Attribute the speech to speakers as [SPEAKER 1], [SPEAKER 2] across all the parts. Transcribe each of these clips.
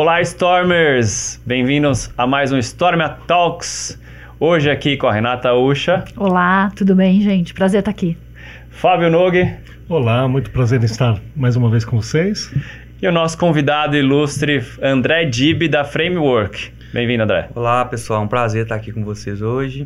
[SPEAKER 1] Olá, Stormers! Bem-vindos a mais um Stormia Talks. Hoje aqui com a Renata Ucha.
[SPEAKER 2] Olá, tudo bem, gente? Prazer estar aqui.
[SPEAKER 1] Fábio Nogue.
[SPEAKER 3] Olá, muito prazer em estar mais uma vez com vocês.
[SPEAKER 1] E o nosso convidado ilustre, André Dib, da Framework. Bem-vindo, André.
[SPEAKER 4] Olá, pessoal. Um prazer estar aqui com vocês hoje.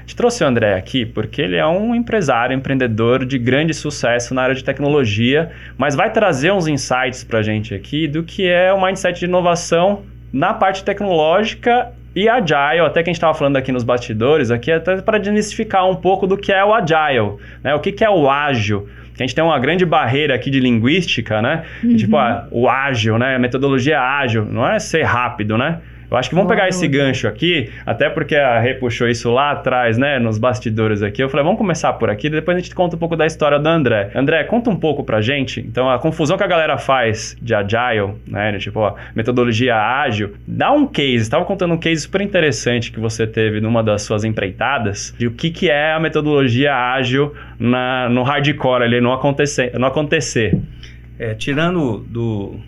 [SPEAKER 1] Gente trouxe o André aqui porque ele é um empresário, empreendedor de grande sucesso na área de tecnologia, mas vai trazer uns insights para a gente aqui do que é o mindset de inovação na parte tecnológica e Agile, até que a gente estava falando aqui nos bastidores, aqui até para desmistificar um pouco do que é o Agile, né? O que, que é o ágil? a gente tem uma grande barreira aqui de linguística, né? Uhum. Tipo, ah, o ágil, né? A metodologia ágil, não é ser rápido, né? Eu acho que vamos pegar esse gancho aqui, até porque a Rê puxou isso lá atrás, né, nos bastidores aqui. Eu falei, vamos começar por aqui, depois a gente conta um pouco da história do André. André, conta um pouco pra gente, então, a confusão que a galera faz de Agile, né, tipo, ó, metodologia ágil. Dá um case, estava contando um case super interessante que você teve numa das suas empreitadas, de o que, que é a metodologia ágil na, no hardcore ali, no acontecer. No acontecer.
[SPEAKER 4] É, tirando do,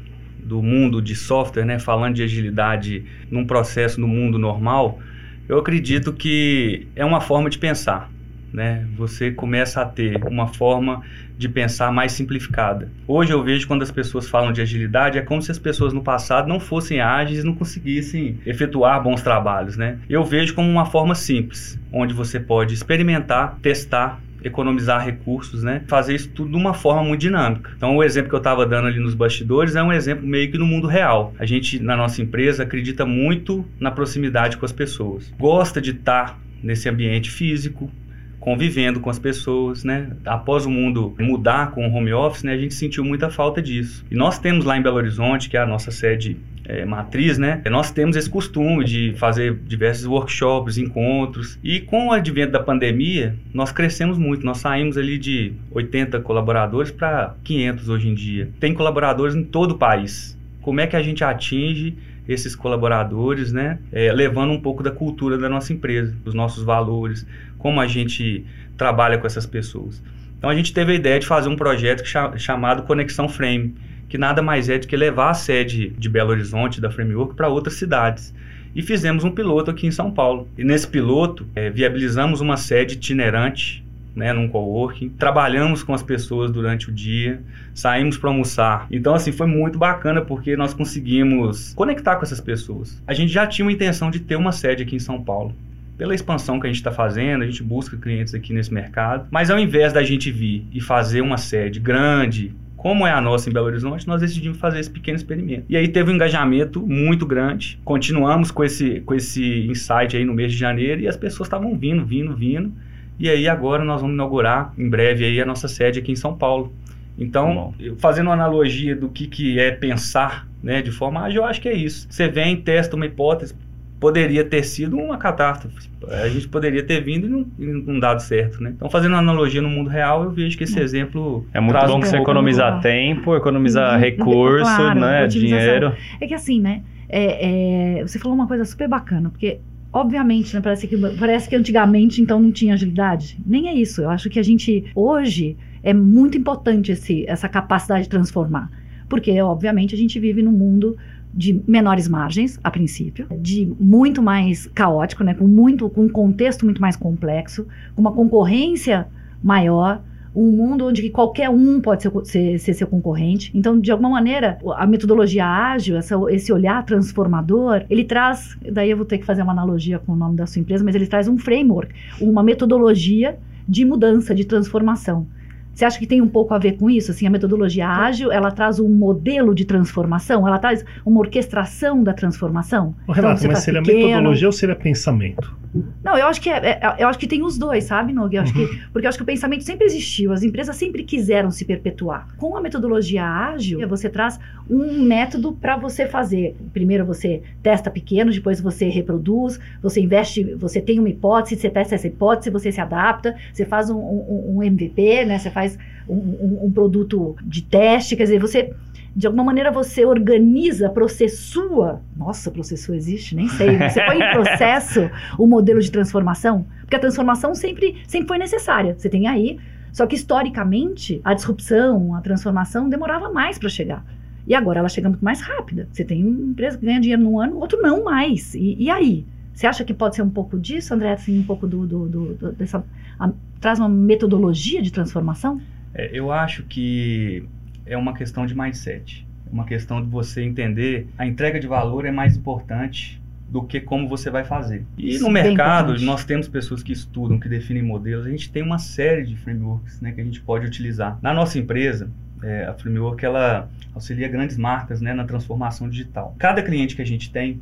[SPEAKER 4] do mundo de software, né, falando de agilidade num processo no mundo normal, eu acredito que é uma forma de pensar. Né? Você começa a ter uma forma de pensar mais simplificada. Hoje eu vejo quando as pessoas falam de agilidade, é como se as pessoas no passado não fossem ágeis e não conseguissem efetuar bons trabalhos. Né? Eu vejo como uma forma simples, onde você pode experimentar, testar economizar recursos, né? Fazer isso tudo de uma forma muito dinâmica. Então, o exemplo que eu estava dando ali nos bastidores é um exemplo meio que no mundo real. A gente, na nossa empresa, acredita muito na proximidade com as pessoas. Gosta de estar nesse ambiente físico, convivendo com as pessoas, né? Após o mundo mudar com o home office, né, a gente sentiu muita falta disso. E nós temos lá em Belo Horizonte, que é a nossa sede é, matriz, né? Nós temos esse costume de fazer diversos workshops, encontros. E com o advento da pandemia, nós crescemos muito. Nós saímos ali de 80 colaboradores para 500 hoje em dia. Tem colaboradores em todo o país. Como é que a gente atinge esses colaboradores, né? É, levando um pouco da cultura da nossa empresa, dos nossos valores, como a gente trabalha com essas pessoas. Então a gente teve a ideia de fazer um projeto chamado Conexão Frame, que nada mais é do que levar a sede de Belo Horizonte da Framework para outras cidades. E fizemos um piloto aqui em São Paulo. E nesse piloto, é, viabilizamos uma sede itinerante né, num coworking, trabalhamos com as pessoas durante o dia, saímos para almoçar. Então, assim, foi muito bacana porque nós conseguimos conectar com essas pessoas. A gente já tinha uma intenção de ter uma sede aqui em São Paulo pela expansão que a gente está fazendo, a gente busca clientes aqui nesse mercado. Mas ao invés da gente vir e fazer uma sede grande, como é a nossa em Belo Horizonte, nós decidimos fazer esse pequeno experimento. E aí teve um engajamento muito grande. Continuamos com esse, com esse insight aí no mês de janeiro e as pessoas estavam vindo, vindo, vindo. E aí agora nós vamos inaugurar em breve aí a nossa sede aqui em São Paulo. Então, fazendo uma analogia do que, que é pensar né, de forma ágil, eu acho que é isso. Você vem, testa uma hipótese, poderia ter sido uma catástrofe. A gente poderia ter vindo e não, e não dado certo, né? Então, fazendo uma analogia no mundo real, eu vejo que esse exemplo...
[SPEAKER 1] É muito bom um que você economiza tempo, economiza uhum. recurso, claro, né? Dinheiro.
[SPEAKER 2] É que assim, né? É, é, você falou uma coisa super bacana, porque obviamente, né, parece, que, parece que antigamente então não tinha agilidade. Nem é isso. Eu acho que a gente, hoje, é muito importante esse, essa capacidade de transformar. Porque, obviamente, a gente vive num mundo de menores margens, a princípio, de muito mais caótico, né, com muito com um contexto muito mais complexo, com uma concorrência maior, um mundo onde qualquer um pode ser, ser, ser, seu concorrente. Então, de alguma maneira, a metodologia ágil, essa, esse olhar transformador, ele traz, daí eu vou ter que fazer uma analogia com o nome da sua empresa, mas ele traz um framework, uma metodologia de mudança, de transformação. Você acha que tem um pouco a ver com isso? Assim, a metodologia ágil, ela traz um modelo de transformação, ela traz uma orquestração da transformação.
[SPEAKER 3] Ô, Renato, então, mas seria pequeno. metodologia ou seria pensamento?
[SPEAKER 2] Não, eu acho que é, é, eu acho que tem os dois, sabe, Nog? Eu acho uhum. que, porque eu acho que o pensamento sempre existiu, as empresas sempre quiseram se perpetuar. Com a metodologia ágil, você traz um método para você fazer. Primeiro você testa pequeno, depois você reproduz, você investe, você tem uma hipótese, você testa essa hipótese, você se adapta, você faz um, um, um MVP, né? Você faz faz um, um, um produto de teste, quer dizer, você de alguma maneira você organiza, processua. Nossa, processua existe? Nem sei. Você põe em processo o modelo de transformação, porque a transformação sempre, sempre foi necessária. Você tem aí. Só que historicamente, a disrupção, a transformação demorava mais para chegar. E agora ela chega muito mais rápida. Você tem empresa que ganha dinheiro num ano, outro não mais. E, e aí? Você acha que pode ser um pouco disso, André? Assim, um pouco do, do, do, dessa. A, traz uma metodologia de transformação?
[SPEAKER 4] É, eu acho que é uma questão de mindset. Uma questão de você entender a entrega de valor é mais importante do que como você vai fazer. E
[SPEAKER 2] Isso
[SPEAKER 4] no
[SPEAKER 2] é
[SPEAKER 4] mercado, nós temos pessoas que estudam, que definem modelos, a gente tem uma série de frameworks né, que a gente pode utilizar. Na nossa empresa, é, a framework ela auxilia grandes marcas né, na transformação digital. Cada cliente que a gente tem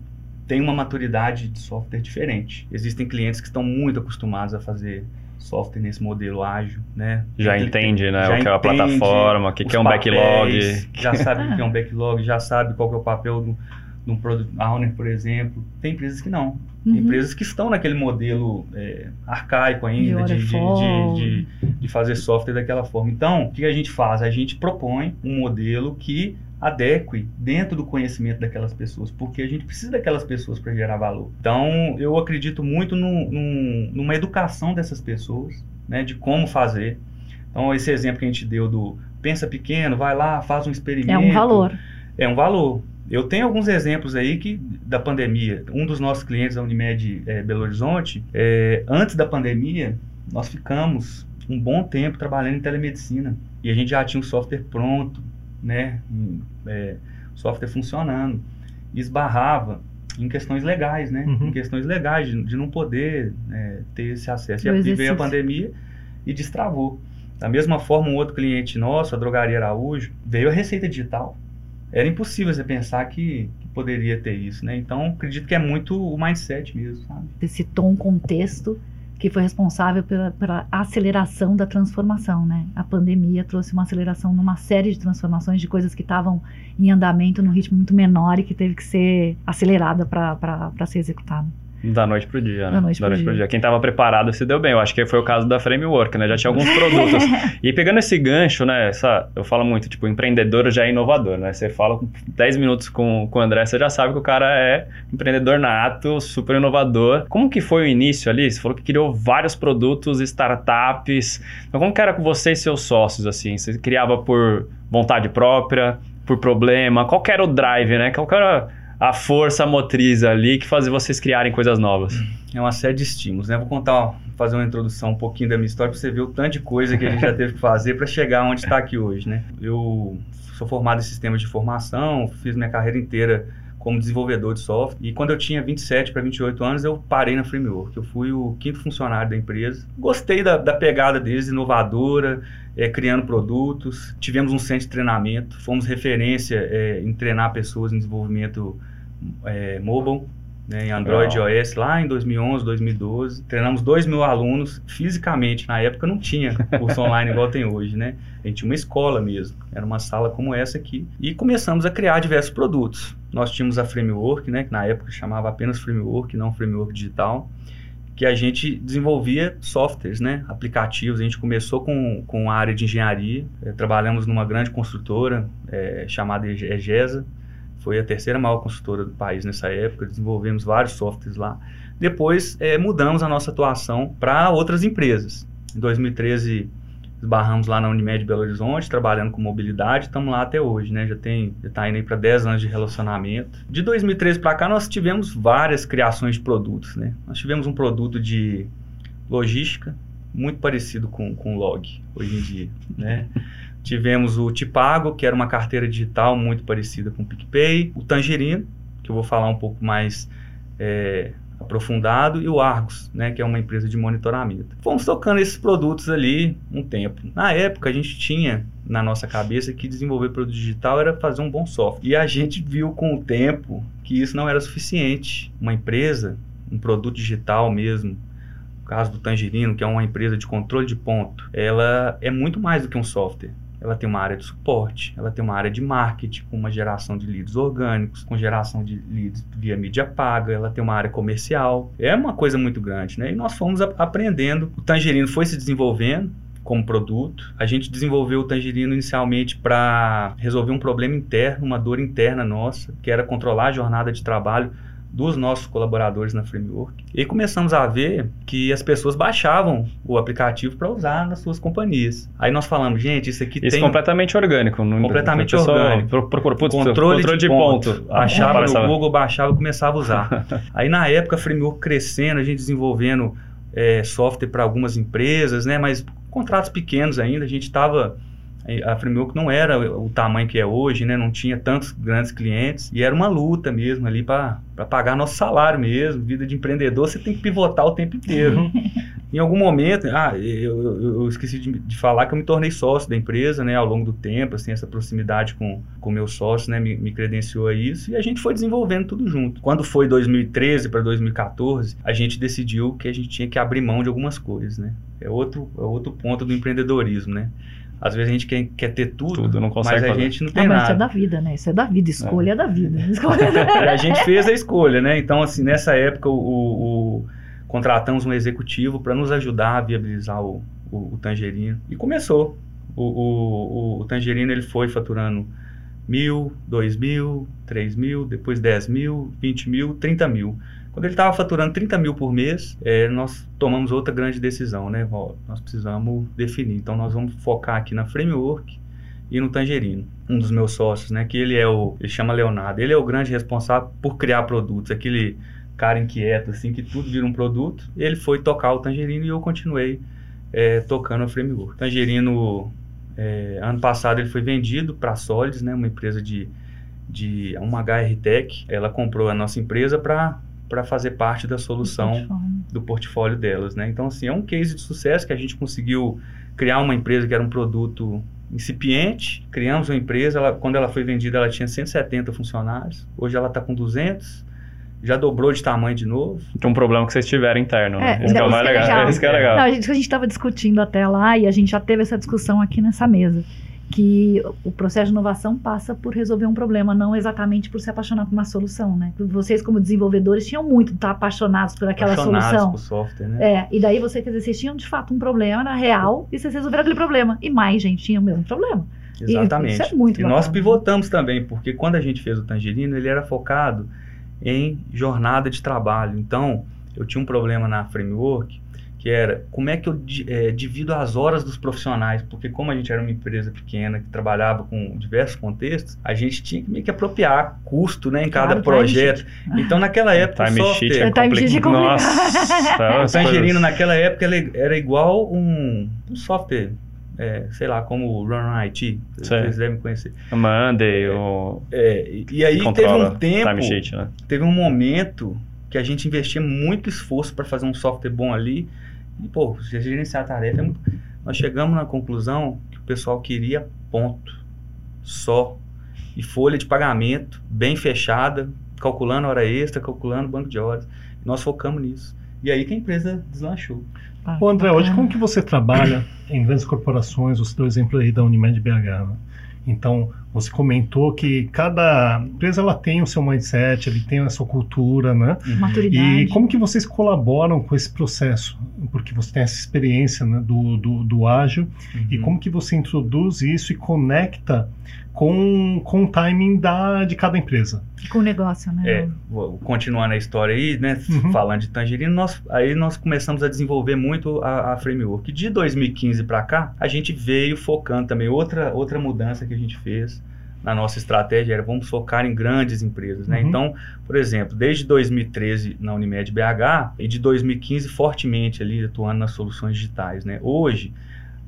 [SPEAKER 4] tem uma maturidade de software diferente. Existem clientes que estão muito acostumados a fazer software nesse modelo ágil, né?
[SPEAKER 1] Já entende, né?
[SPEAKER 4] já
[SPEAKER 1] o que é uma
[SPEAKER 4] entende
[SPEAKER 1] plataforma, o que, que é um backlog.
[SPEAKER 4] papéis, Já sabe o que é um backlog, já sabe qual que é o papel do, de um product owner, por exemplo. Tem empresas que não. Tem
[SPEAKER 2] Uhum.
[SPEAKER 4] empresas que estão naquele modelo é, arcaico ainda de, de, de, de fazer software daquela forma. Então, o que a gente faz? A gente propõe um modelo que adeque dentro do conhecimento daquelas pessoas, porque a gente precisa daquelas pessoas para gerar valor. Então, eu acredito muito no, no, numa educação dessas pessoas, né, de como fazer. Então, esse exemplo que a gente deu do pensa pequeno, vai lá, faz um experimento.
[SPEAKER 2] É um valor.
[SPEAKER 4] É um valor. Eu tenho alguns exemplos aí que da pandemia. Um dos nossos clientes, a Unimed eh, Belo Horizonte, eh, antes da pandemia, nós ficamos um bom tempo trabalhando em telemedicina e a gente já tinha o software pronto, né, eh, software funcionando, esbarrava em questões legais, né,
[SPEAKER 3] Uhum.
[SPEAKER 4] em questões legais de, de não poder eh, ter esse acesso. E,
[SPEAKER 2] Do
[SPEAKER 4] e veio a pandemia e destravou. Da mesma forma, um outro cliente nosso, a Drogaria Araújo, veio a receita digital era impossível você pensar que, que poderia ter isso, né? Então, acredito que é muito o mindset mesmo, sabe?
[SPEAKER 2] Esse tom contexto que foi responsável pela, pela aceleração da transformação, né? A pandemia trouxe uma aceleração numa série de transformações de coisas que estavam em andamento num ritmo muito menor e que teve que ser acelerada para ser executada.
[SPEAKER 1] Da noite pro dia, né?
[SPEAKER 2] Da noite pro dia.
[SPEAKER 1] Quem tava preparado se deu bem. Eu acho que foi o caso da Framework, né? Já tinha alguns produtos. e pegando esse gancho, né? Essa, eu falo muito, tipo, empreendedor já é inovador, né? Você fala com 10 minutos com, com o André, você já sabe que o cara é empreendedor nato, super inovador. Como que foi o início ali? Você falou que criou vários produtos, startups. Então, como que era com você e seus sócios, assim? Você criava por vontade própria, por problema? Qual que era o drive, né? Qual que era a força motriz ali que fazia vocês criarem coisas novas?
[SPEAKER 4] É uma série de estímulos, né? Vou contar, fazer uma introdução um pouquinho da minha história para você ver o tanto de coisa que a gente já teve que fazer para chegar onde está aqui hoje, né? Eu sou formado em sistemas de informação, fiz minha carreira inteira como desenvolvedor de software. E quando eu tinha 27 para 28 anos, eu parei na Framework. Eu fui o quinto funcionário da empresa. Gostei da, da pegada deles, inovadora, é, criando produtos. Tivemos um centro de treinamento, fomos referência é, em treinar pessoas em desenvolvimento é, mobile. Né, em Android e iOS lá em 2011, 2012. Treinamos 2 mil alunos fisicamente. Na época não tinha curso online igual tem hoje, né? A gente tinha uma escola mesmo. Era uma sala como essa aqui. E começamos a criar diversos produtos. Nós tínhamos a Framework, né? Que na época chamava apenas Framework, não Framework Digital. Que a gente desenvolvia softwares, né? Aplicativos. A gente começou com, com a área de engenharia. Eh, trabalhamos numa grande construtora eh, chamada EGESA. Foi a terceira maior consultora do país nessa época. Desenvolvemos vários softwares lá. Depois eh, mudamos a nossa atuação para outras empresas. Em 2013 esbarramos lá na Unimed Belo Horizonte, trabalhando com mobilidade, estamos lá até hoje, né? Já tem, já tá indo aí para 10 anos de relacionamento. De 2013 para cá nós tivemos várias criações de produtos, né? Nós tivemos um produto de logística muito parecido com com Log hoje em dia, né? Tivemos o Tipago, que era uma carteira digital muito parecida com o PicPay, o Tangerino, que eu vou falar um pouco mais é, aprofundado, e o Argos, né, que é uma empresa de monitoramento. Fomos tocando esses produtos ali um tempo. Na época, a gente tinha na nossa cabeça que desenvolver produto digital era fazer um bom software. E a gente viu com o tempo que isso não era suficiente. Uma empresa, um produto digital mesmo, caso do Tangerino, que é uma empresa de controle de ponto, ela é muito mais do que um software. Ela tem uma área de suporte, ela tem uma área de marketing, com uma geração de leads orgânicos, com geração de leads via mídia paga, ela tem uma área comercial. É uma coisa muito grande, né? E nós fomos aprendendo. O Tangerino foi se desenvolvendo como produto. A gente desenvolveu o Tangerino inicialmente para resolver um problema interno, uma dor interna nossa, que era controlar a jornada de trabalho dos nossos colaboradores na framework. E começamos a ver que as pessoas baixavam o aplicativo para usar nas suas companhias. Aí nós falamos, gente, isso aqui
[SPEAKER 1] Isso
[SPEAKER 4] tem
[SPEAKER 1] completamente orgânico. Não,
[SPEAKER 4] Completamente orgânico.
[SPEAKER 1] pro- Procura, putz,
[SPEAKER 4] controle, de, ponto. Achava
[SPEAKER 1] Aparece-
[SPEAKER 4] no Google, baixava e começava a usar. Aí na época a framework crescendo, a gente desenvolvendo é, software para algumas empresas, né? Mas contratos pequenos ainda, a gente estava a framework não era o tamanho que é hoje, né? Não tinha tantos grandes clientes e era uma luta mesmo ali para pagar nosso salário mesmo. Vida de empreendedor, você tem que pivotar o tempo inteiro. em algum momento, ah, eu, eu- eu esqueci de, de falar que eu me tornei sócio da empresa, né? Ao longo do tempo, assim, essa proximidade com o meu sócio, né? Me, me credenciou a isso e a gente foi desenvolvendo tudo junto. Quando foi 2013 para 2014, a gente decidiu que a gente tinha que abrir mão de algumas coisas, né? É outro, é outro ponto do empreendedorismo, né? Às vezes a gente quer, quer ter tudo,
[SPEAKER 1] Tudo, não consegue
[SPEAKER 4] mas a
[SPEAKER 1] fazer.
[SPEAKER 4] gente não tem
[SPEAKER 2] Ah, mas isso é
[SPEAKER 4] nada.
[SPEAKER 2] da vida, né? Isso é da vida. Escolha é, da vida. Escolha
[SPEAKER 4] a gente fez a escolha, né? Então, assim, nessa época, o, o- contratamos um executivo para nos ajudar a viabilizar o, o, o Tangerino. E começou. O, o, o, o Tangerino ele foi faturando mil, dois mil, três mil, depois 10 mil, 20 mil, 30 mil. Quando ele estava faturando 30 mil por mês, eh, nós tomamos outra grande decisão, né? Ó, nós precisamos definir. Então, nós vamos focar aqui na framework e no Tangerino. Um dos meus sócios, né? Que ele é o... Ele chama Leonardo. Ele é o grande responsável por criar produtos. Aquele cara inquieto, assim, que tudo vira um produto. Ele foi tocar o Tangerino e eu continuei eh, tocando a framework. Tangerino, eh, ano passado, ele foi vendido para a né? Uma empresa de... de uma HR Tech. Ela comprou a nossa empresa para para fazer parte da solução do portfólio delas, né? Então, assim, é um case de sucesso que a gente conseguiu criar uma empresa que era um produto incipiente, criamos uma empresa, ela, quando ela foi vendida ela tinha 170 funcionários, hoje ela está com 200, já dobrou de tamanho de novo.
[SPEAKER 1] Tem um problema que vocês tiveram interno, né?
[SPEAKER 2] É,
[SPEAKER 1] Esse que é o
[SPEAKER 2] isso
[SPEAKER 1] mais
[SPEAKER 2] que é
[SPEAKER 1] legal. Esse que é legal.
[SPEAKER 2] Não, a gente estava discutindo até lá e a gente já teve essa discussão aqui nessa mesa. Que o processo de inovação passa por resolver um problema, não exatamente por se apaixonar por uma solução, né? Vocês, como desenvolvedores, tinham muito de estar apaixonados por aquela
[SPEAKER 4] Apaixonados
[SPEAKER 2] solução.
[SPEAKER 4] por software, né?
[SPEAKER 2] É, e daí você, quer dizer, vocês tinham de fato um problema, era real, e vocês resolveram aquele problema. E mais gente tinha o mesmo problema. E
[SPEAKER 4] Exatamente.
[SPEAKER 2] isso é muito
[SPEAKER 4] e nós pivotamos também, porque quando a gente fez o Tangerino, ele era focado em jornada de trabalho. Então, eu tinha um problema na framework, que era como é que eu eh, divido as horas dos profissionais, porque como a gente era uma empresa pequena que trabalhava com diversos contextos, a gente tinha que meio que apropriar custo né, em cada
[SPEAKER 2] Claro, time
[SPEAKER 4] projeto. Então, naquela época, o
[SPEAKER 1] Time sheet
[SPEAKER 4] software...
[SPEAKER 1] é
[SPEAKER 2] É, time sheet é
[SPEAKER 1] complicado.
[SPEAKER 2] complicado.
[SPEAKER 1] Nossa.
[SPEAKER 4] O
[SPEAKER 1] as
[SPEAKER 4] Tangerino, naquela época, era igual um, um software, é, sei lá, como o Run IT, vocês devem conhecer.
[SPEAKER 1] Monday, o
[SPEAKER 4] É, e- aí teve um tempo,
[SPEAKER 1] time sheet, né?
[SPEAKER 4] teve um momento que a gente investia muito esforço para fazer um software bom ali. E, pô, gerenciar a tarefa é muito... Nós chegamos na conclusão que o pessoal queria ponto, só. E folha de pagamento bem fechada, calculando hora extra, calculando banco de horas. Nós focamos nisso. E aí que a empresa deslanchou.
[SPEAKER 2] Ah,
[SPEAKER 3] Ô André, hoje
[SPEAKER 2] bacana.
[SPEAKER 3] como que você trabalha em grandes corporações, você deu o exemplo aí da Unimed BH, né? Então, você comentou que cada empresa ela tem o seu mindset, ele tem a sua cultura, né?
[SPEAKER 2] Maturidade.
[SPEAKER 3] E como que vocês colaboram com esse processo? Porque você tem essa experiência né, do, do, do ágil, e
[SPEAKER 4] Uhum.
[SPEAKER 3] como que você introduz isso e conecta com, com o timing da, de cada empresa?
[SPEAKER 2] Com o negócio, né?
[SPEAKER 4] É, vou- continuando a história aí, né?
[SPEAKER 3] Uhum.
[SPEAKER 4] Falando de Tangerino, nós, aí nós começamos a desenvolver muito a, a framework. De 2015 para cá, a gente veio focando também. Outra, outra mudança que a gente fez na nossa estratégia era vamos focar em grandes empresas, né?
[SPEAKER 3] Uhum.
[SPEAKER 4] Então, por exemplo, desde 2013 na Unimed BH e de 2015 fortemente ali atuando nas soluções digitais, né? Hoje,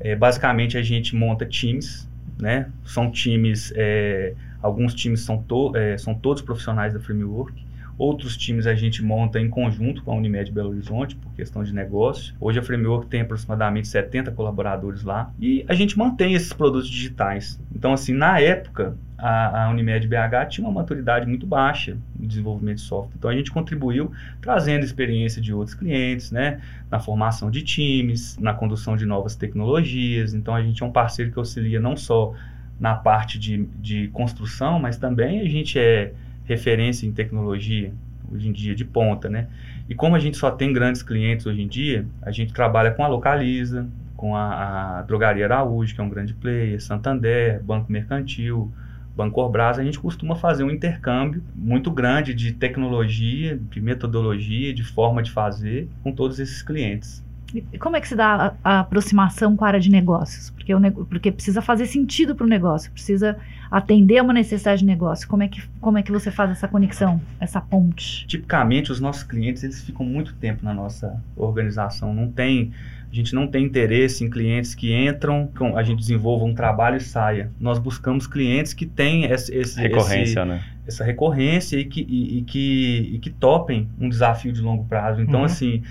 [SPEAKER 4] é, basicamente a gente monta times, né? São times, é, alguns times são, to, é, são todos profissionais da framework. Outros times a gente monta em conjunto com a Unimed Belo Horizonte, por questão de negócio. Hoje a Framework tem aproximadamente 70 colaboradores lá. E a gente mantém esses produtos digitais. Então, assim, na época, a, a Unimed BH tinha uma maturidade muito baixa no desenvolvimento de software. Então, a gente contribuiu trazendo experiência de outros clientes, né? Na formação de times, na condução de novas tecnologias. Então, a gente é um parceiro que auxilia não só na parte de, de construção, mas também a gente é referência em tecnologia, hoje em dia, de ponta, né? E como a gente só tem grandes clientes hoje em dia, a gente trabalha com a Localiza, com a, a Drogaria Araújo, que é um grande player, Santander, Banco Mercantil, Bancorbras, a gente costuma fazer um intercâmbio muito grande de tecnologia, de metodologia, de forma de fazer com todos esses clientes.
[SPEAKER 2] Como é que se dá a, a aproximação com a área de negócios? Porque, o, porque precisa fazer sentido para o negócio, precisa atender a uma necessidade de negócio. Como é, que, como é que você faz essa conexão, essa ponte?
[SPEAKER 4] Tipicamente, os nossos clientes eles ficam muito tempo na nossa organização. Não tem a gente não tem interesse em clientes que entram, a gente desenvolva um trabalho e saia. Nós buscamos clientes que têm esse, esse,
[SPEAKER 1] recorrência,
[SPEAKER 4] esse,
[SPEAKER 1] né?
[SPEAKER 4] essa recorrência e que, e, e, que, e que topem um desafio de longo prazo. Então, uhum. assim,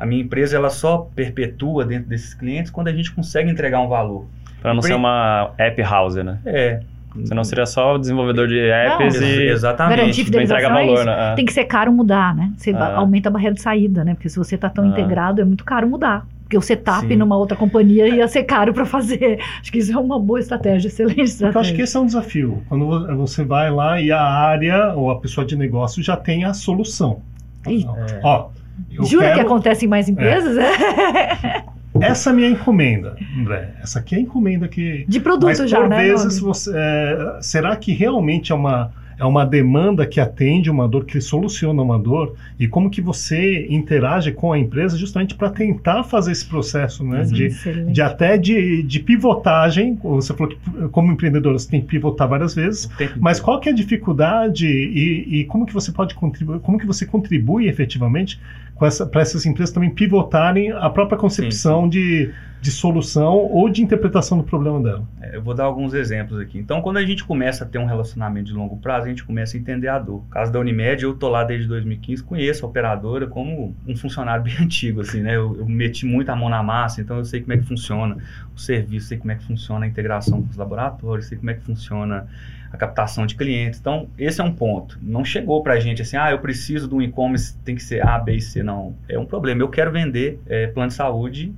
[SPEAKER 4] a minha empresa ela só perpetua dentro desses clientes quando a gente consegue entregar um valor.
[SPEAKER 1] Para não ser uma app house, né?
[SPEAKER 4] É.
[SPEAKER 1] Senão seria só o desenvolvedor de apps
[SPEAKER 2] não,
[SPEAKER 1] e
[SPEAKER 4] exatamente.
[SPEAKER 2] Entrega valor, né? Tem que ser caro mudar, né? Você ah. aumenta a barreira de saída, né? Porque se você está tão ah. integrado, é muito caro mudar. Porque o setup Sim. numa outra companhia ia ser caro para fazer. Acho que isso é uma boa estratégia, excelente estratégia.
[SPEAKER 3] Eu acho que esse é um desafio. Quando você vai lá e a área ou a pessoa de negócio já tem a solução.
[SPEAKER 2] É. Ó, Jura quero... que acontece em mais empresas? É.
[SPEAKER 3] Essa é a minha encomenda, André. Essa aqui é a encomenda que.
[SPEAKER 2] De produto
[SPEAKER 3] Mas,
[SPEAKER 2] já,
[SPEAKER 3] por
[SPEAKER 2] né?
[SPEAKER 3] vezes, você, é, será que realmente é uma é uma demanda que atende uma dor, que soluciona uma dor, e como que você interage com a empresa justamente para tentar fazer esse processo, né? De, de, até de, de pivotagem, você falou que como empreendedor você tem que pivotar várias vezes, mas qual que é a dificuldade e, e como que você pode contribuir, como que você contribui efetivamente para essas empresas também pivotarem a própria concepção sim, sim. De, de solução ou de interpretação do problema dela.
[SPEAKER 4] É, eu vou dar alguns exemplos aqui. Então, quando a gente começa a ter um relacionamento de longo prazo, a gente começa a entender a dor. No caso da Unimed, eu tô lá desde 2015, conheço a operadora como um funcionário bem antigo, assim, né? Eu, eu meti muito a mão na massa, então eu sei como é que funciona o serviço, sei como é que funciona a integração com os laboratórios, sei como é que funciona a captação de clientes. Então, esse é um ponto. Não chegou para a gente assim, ah, eu preciso de um e-commerce, tem que ser A, B e C. Não, é um problema. Eu quero vender é, plano de saúde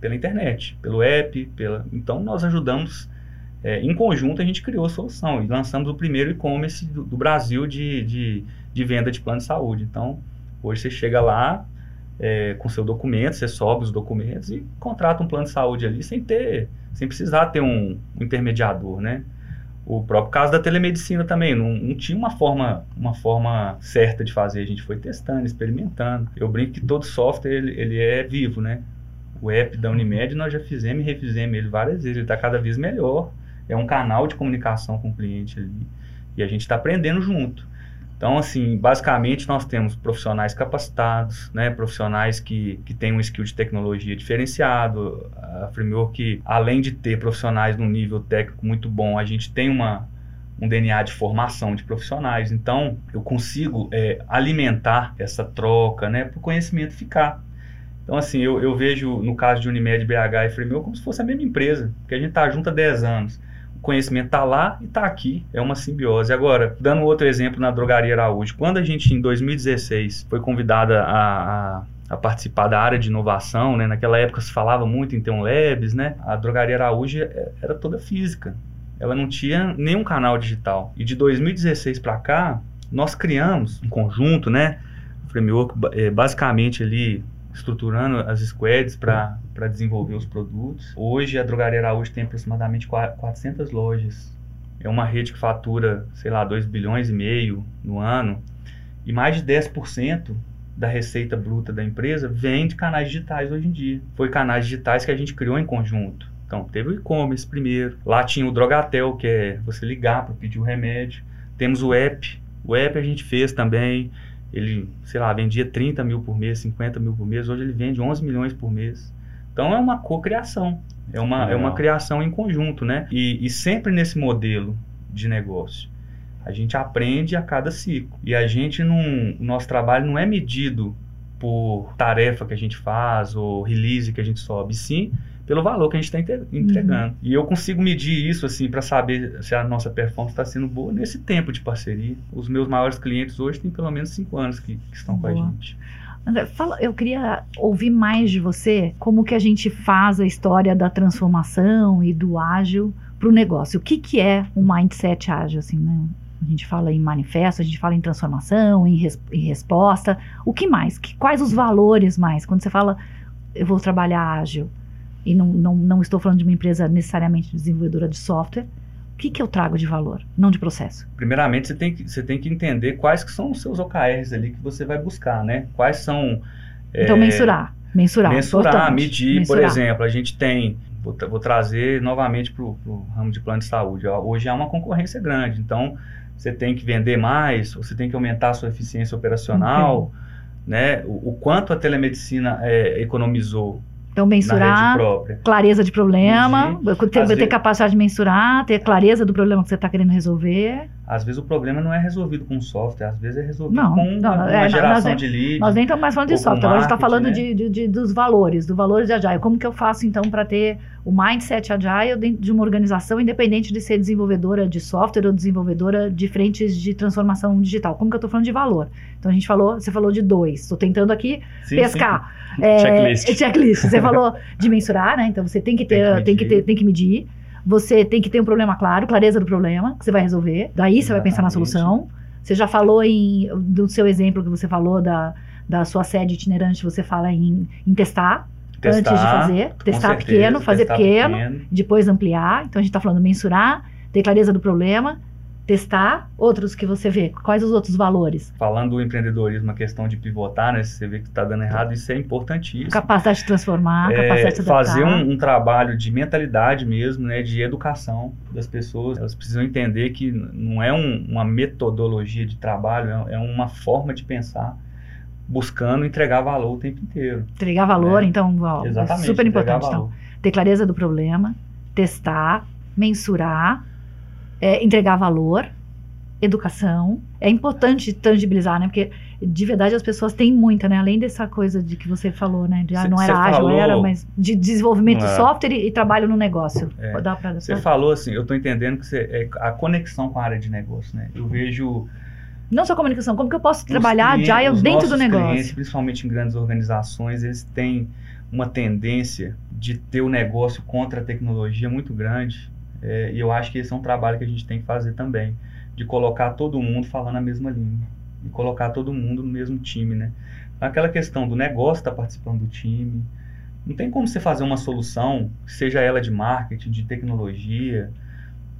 [SPEAKER 4] pela internet, pelo app, pela... Então, nós ajudamos, é, em conjunto, a gente criou a solução e lançamos o primeiro e-commerce do, do, Brasil de, de, de, venda de plano de saúde. Então, hoje você chega lá é, com seu documento, você sobe os documentos e contrata um plano de saúde ali sem ter, sem precisar ter um, um intermediador, né? O próprio caso da telemedicina também, não, não, tinha uma forma, uma forma certa de fazer, a gente foi testando, experimentando. Eu brinco que todo software ele, ele é vivo, né? O app da Unimed nós já fizemos e refizemos ele várias vezes, ele está cada vez melhor. É um canal de comunicação com o cliente ali. E a gente está aprendendo junto. Então, assim, basicamente nós temos profissionais capacitados, né, profissionais que, que têm um skill de tecnologia diferenciado. A Framework, além de ter profissionais num nível técnico muito bom, a gente tem uma, um DNA de formação de profissionais. Então, eu consigo é, alimentar essa troca, né, para o conhecimento ficar. Então, assim, eu, eu vejo no caso de Unimed, BH e Framework como se fosse a mesma empresa, porque a gente está junto há 10 anos conhecimento está lá e está aqui, é uma simbiose. Agora, dando outro exemplo na Drogaria Araújo, quando a gente em 2016 foi convidada a, a a participar da área de inovação, né? Naquela época se falava muito em ter um labs, né? A Drogaria Araújo é, era toda física. Ela não tinha nenhum canal digital. E de 2016 para cá, nós criamos um conjunto, né? Framework é, basicamente ali estruturando as squads para desenvolver os produtos. Hoje a Drogaria Araújo tem aproximadamente 400 lojas. É uma rede que fatura, sei lá, 2 bilhões e meio no ano. E mais de 10% da receita bruta da empresa vem de canais digitais hoje em dia. Foi canais digitais que a gente criou em conjunto. Então, teve o e-commerce primeiro. Lá tinha o Drogatel, que é você ligar para pedir o remédio. Temos o app. O app a gente fez também. Ele, sei lá, vendia 30 mil por mês, 50 mil por mês, hoje ele vende 11 milhões por mês. Então é uma cocriação, é uma, é uma criação em conjunto, né? E, e sempre nesse modelo de negócio. A gente aprende a cada ciclo. E a gente não. O nosso trabalho não é medido por tarefa que a gente faz ou release que a gente sobe, sim pelo valor que a gente está entregando. Uhum. E eu consigo medir isso assim para saber se a nossa performance está sendo boa nesse tempo de parceria. Os meus maiores clientes hoje têm pelo menos cinco anos que, que estão boa. com a gente.
[SPEAKER 2] André, fala, eu queria ouvir mais de você como que a gente faz a história da transformação e do ágil para o negócio. O que, que é um mindset ágil, assim, né? A gente fala em manifesto, a gente fala em transformação, em, res, em resposta. O que mais? Que, quais os valores mais? Quando você fala, eu vou trabalhar ágil, e não, não, não estou falando de uma empresa necessariamente desenvolvedora de software, que, que eu trago de valor, não de processo?
[SPEAKER 4] Primeiramente, você tem que, você tem que entender quais que são os seus OKRs ali que você vai buscar, né? Quais são...
[SPEAKER 2] Então,
[SPEAKER 4] é,
[SPEAKER 2] mensurar. Mensurar,
[SPEAKER 4] Mensurar,
[SPEAKER 2] importante.
[SPEAKER 4] medir, por
[SPEAKER 2] Mensurar.
[SPEAKER 4] exemplo, a gente tem... Vou, vou trazer novamente para o ramo de plano de saúde. Hoje há uma concorrência grande, então você tem que vender mais, você tem que aumentar a sua eficiência operacional, né? O, o quanto a telemedicina é, economizou
[SPEAKER 2] Então, mensurar, clareza de problema, ter, ter capacidade de mensurar, ter clareza do problema que você está querendo resolver.
[SPEAKER 4] Às vezes o problema não é resolvido com software, às vezes é resolvido
[SPEAKER 2] Não,
[SPEAKER 4] com
[SPEAKER 2] não,
[SPEAKER 4] uma,
[SPEAKER 2] é,
[SPEAKER 4] geração
[SPEAKER 2] nós-
[SPEAKER 4] de lead.
[SPEAKER 2] Nós nem estamos mais falando de software, agora a gente está falando
[SPEAKER 4] né?
[SPEAKER 2] de, de- de- dos valores, do valor de Agile. Como que eu faço, então, para ter o mindset Agile dentro de uma organização, independente de ser desenvolvedora de software ou desenvolvedora de frentes de transformação digital? Como que eu estou falando de valor? Então, a gente falou, você falou de dois. Estou tentando aqui
[SPEAKER 4] Sim,
[SPEAKER 2] pescar. É,
[SPEAKER 1] Checklist.
[SPEAKER 2] checklist. Você falou de mensurar, né? Então, você tem que ter,
[SPEAKER 4] Tem
[SPEAKER 2] tem
[SPEAKER 4] que
[SPEAKER 2] que,
[SPEAKER 4] medir.
[SPEAKER 2] ter, tem que medir. Você tem que ter um problema claro, clareza do problema que você vai resolver. Daí você vai pensar na solução. Você já falou em, do seu exemplo que você falou da, da sua sede itinerante, você fala em, em testar, antes de fazer. Testar
[SPEAKER 4] certeza,
[SPEAKER 2] pequeno, fazer
[SPEAKER 4] testar
[SPEAKER 2] pequeno, depois ampliar. Então a gente está falando mensurar, ter clareza do problema, testar. Outros que você vê, quais os outros valores?
[SPEAKER 4] Falando do empreendedorismo, a questão de pivotar, né? Se você vê que está dando errado, isso é importantíssimo.
[SPEAKER 2] Capacidade de transformar,
[SPEAKER 4] É,
[SPEAKER 2] capacidade de adaptar.
[SPEAKER 4] fazer um, um trabalho de mentalidade mesmo, né, de educação das pessoas. Elas precisam entender que não é um- uma metodologia de trabalho, é, é uma forma de pensar, buscando entregar valor o tempo inteiro.
[SPEAKER 2] Entregar valor,
[SPEAKER 4] É.
[SPEAKER 2] então, ó, é
[SPEAKER 4] Exatamente.
[SPEAKER 2] super
[SPEAKER 4] entregar
[SPEAKER 2] importante. Então, ter clareza do problema, testar, mensurar, é, entregar valor, educação. É importante tangibilizar, né? Porque de verdade as pessoas têm muita, né? Além dessa coisa de que você falou, né? De ah, não era ágil,
[SPEAKER 4] falou-
[SPEAKER 2] era, mas de desenvolvimento de
[SPEAKER 1] É.
[SPEAKER 2] software e, e trabalho no negócio.
[SPEAKER 4] É.
[SPEAKER 2] Dá pra,
[SPEAKER 4] Você falou assim, eu estou entendendo que você, é a conexão com a área de negócio, né? Eu vejo
[SPEAKER 2] Não só comunicação, como que eu posso
[SPEAKER 4] Os
[SPEAKER 2] trabalhar
[SPEAKER 4] clientes-
[SPEAKER 2] agile dentro do negócio?
[SPEAKER 4] clientes, principalmente em grandes organizações, eles têm uma tendência de ter o negócio contra a tecnologia muito grande. É, e eu acho que esse é um trabalho que a gente tem que fazer também, de colocar todo mundo falando a mesma língua e colocar todo mundo no mesmo time, né? Aquela questão do negócio estar participando do time, não tem como você fazer uma solução, seja ela de marketing, de tecnologia,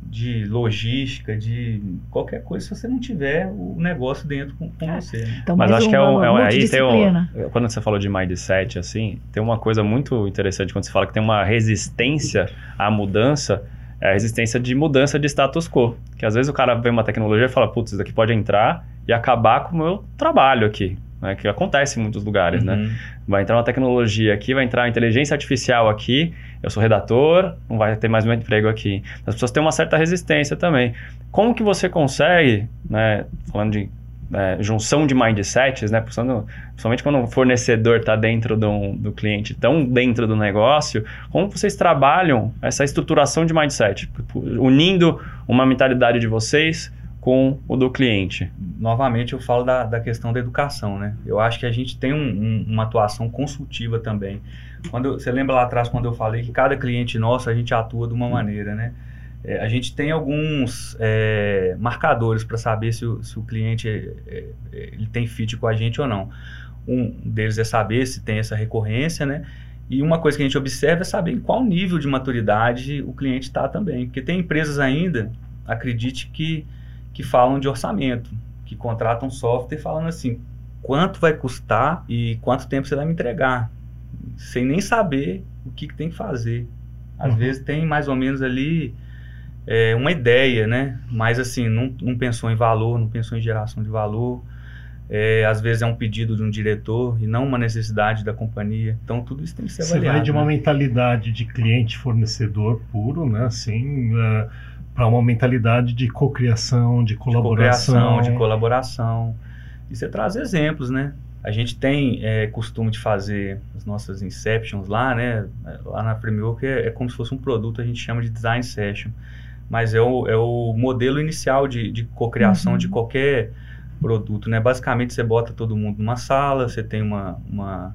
[SPEAKER 4] de logística, de qualquer coisa, se você não tiver o negócio dentro com, com
[SPEAKER 2] É.
[SPEAKER 4] você. né?
[SPEAKER 2] Então,
[SPEAKER 1] Mas acho que é, um, é um- aí tem um, quando você falou de mindset, assim, tem uma coisa muito interessante quando você fala que tem uma resistência à mudança, é a resistência de mudança de status quo. Que às vezes o cara vê uma tecnologia e fala, putz, isso daqui pode entrar e acabar com o meu trabalho aqui. Né, que acontece em muitos lugares, né?
[SPEAKER 4] Uhum.
[SPEAKER 1] Vai entrar uma tecnologia aqui, vai entrar uma inteligência artificial aqui, eu sou redator, não vai ter mais meu emprego aqui. As pessoas têm uma certa resistência também. Como que você consegue, né, falando de é, junção de mindsets, né, principalmente quando o fornecedor está dentro do, do cliente, tão dentro do negócio, como vocês trabalham essa estruturação de mindset, unindo uma mentalidade de vocês com o do cliente?
[SPEAKER 4] Novamente, eu falo da, da questão da educação, né? Eu acho que a gente tem um- um- uma atuação consultiva também. Quando você lembra lá atrás quando eu falei que cada cliente nosso a gente atua de uma maneira, né? É, a gente tem alguns é, marcadores para saber se o, se o cliente é, é, ele tem fit com a gente ou não. Um deles é saber se tem essa recorrência, né? E uma coisa que a gente observa é saber em qual nível de maturidade o cliente está também. Porque tem empresas ainda, acredite que, que falam de orçamento, que contratam software falando assim, quanto vai custar e quanto tempo você vai me entregar, sem nem saber o que, que tem que fazer. Às
[SPEAKER 3] Uhum.
[SPEAKER 4] vezes tem mais ou menos ali é, uma ideia, né? Mas assim, não, não pensou em valor, não pensou em geração de valor. É, às vezes é um pedido de um diretor e não uma necessidade da companhia. Então tudo isso tem que ser
[SPEAKER 3] Você
[SPEAKER 4] avaliado.
[SPEAKER 3] vai de uma
[SPEAKER 4] né?
[SPEAKER 3] mentalidade de cliente-fornecedor puro, né? Assim, para uma mentalidade de cocriação, de
[SPEAKER 4] de
[SPEAKER 3] colaboração.
[SPEAKER 4] cocriação, de colaboração. E você traz exemplos, né? A gente tem é, costume de fazer as nossas inceptions lá, né? Lá na Premiere, que é, é como se fosse um produto, a gente chama de design session. Mas é o, é o modelo inicial de, de cocriação
[SPEAKER 2] Uhum.
[SPEAKER 4] de qualquer produto, né? Basicamente, você bota todo mundo numa sala, você tem uma, uma,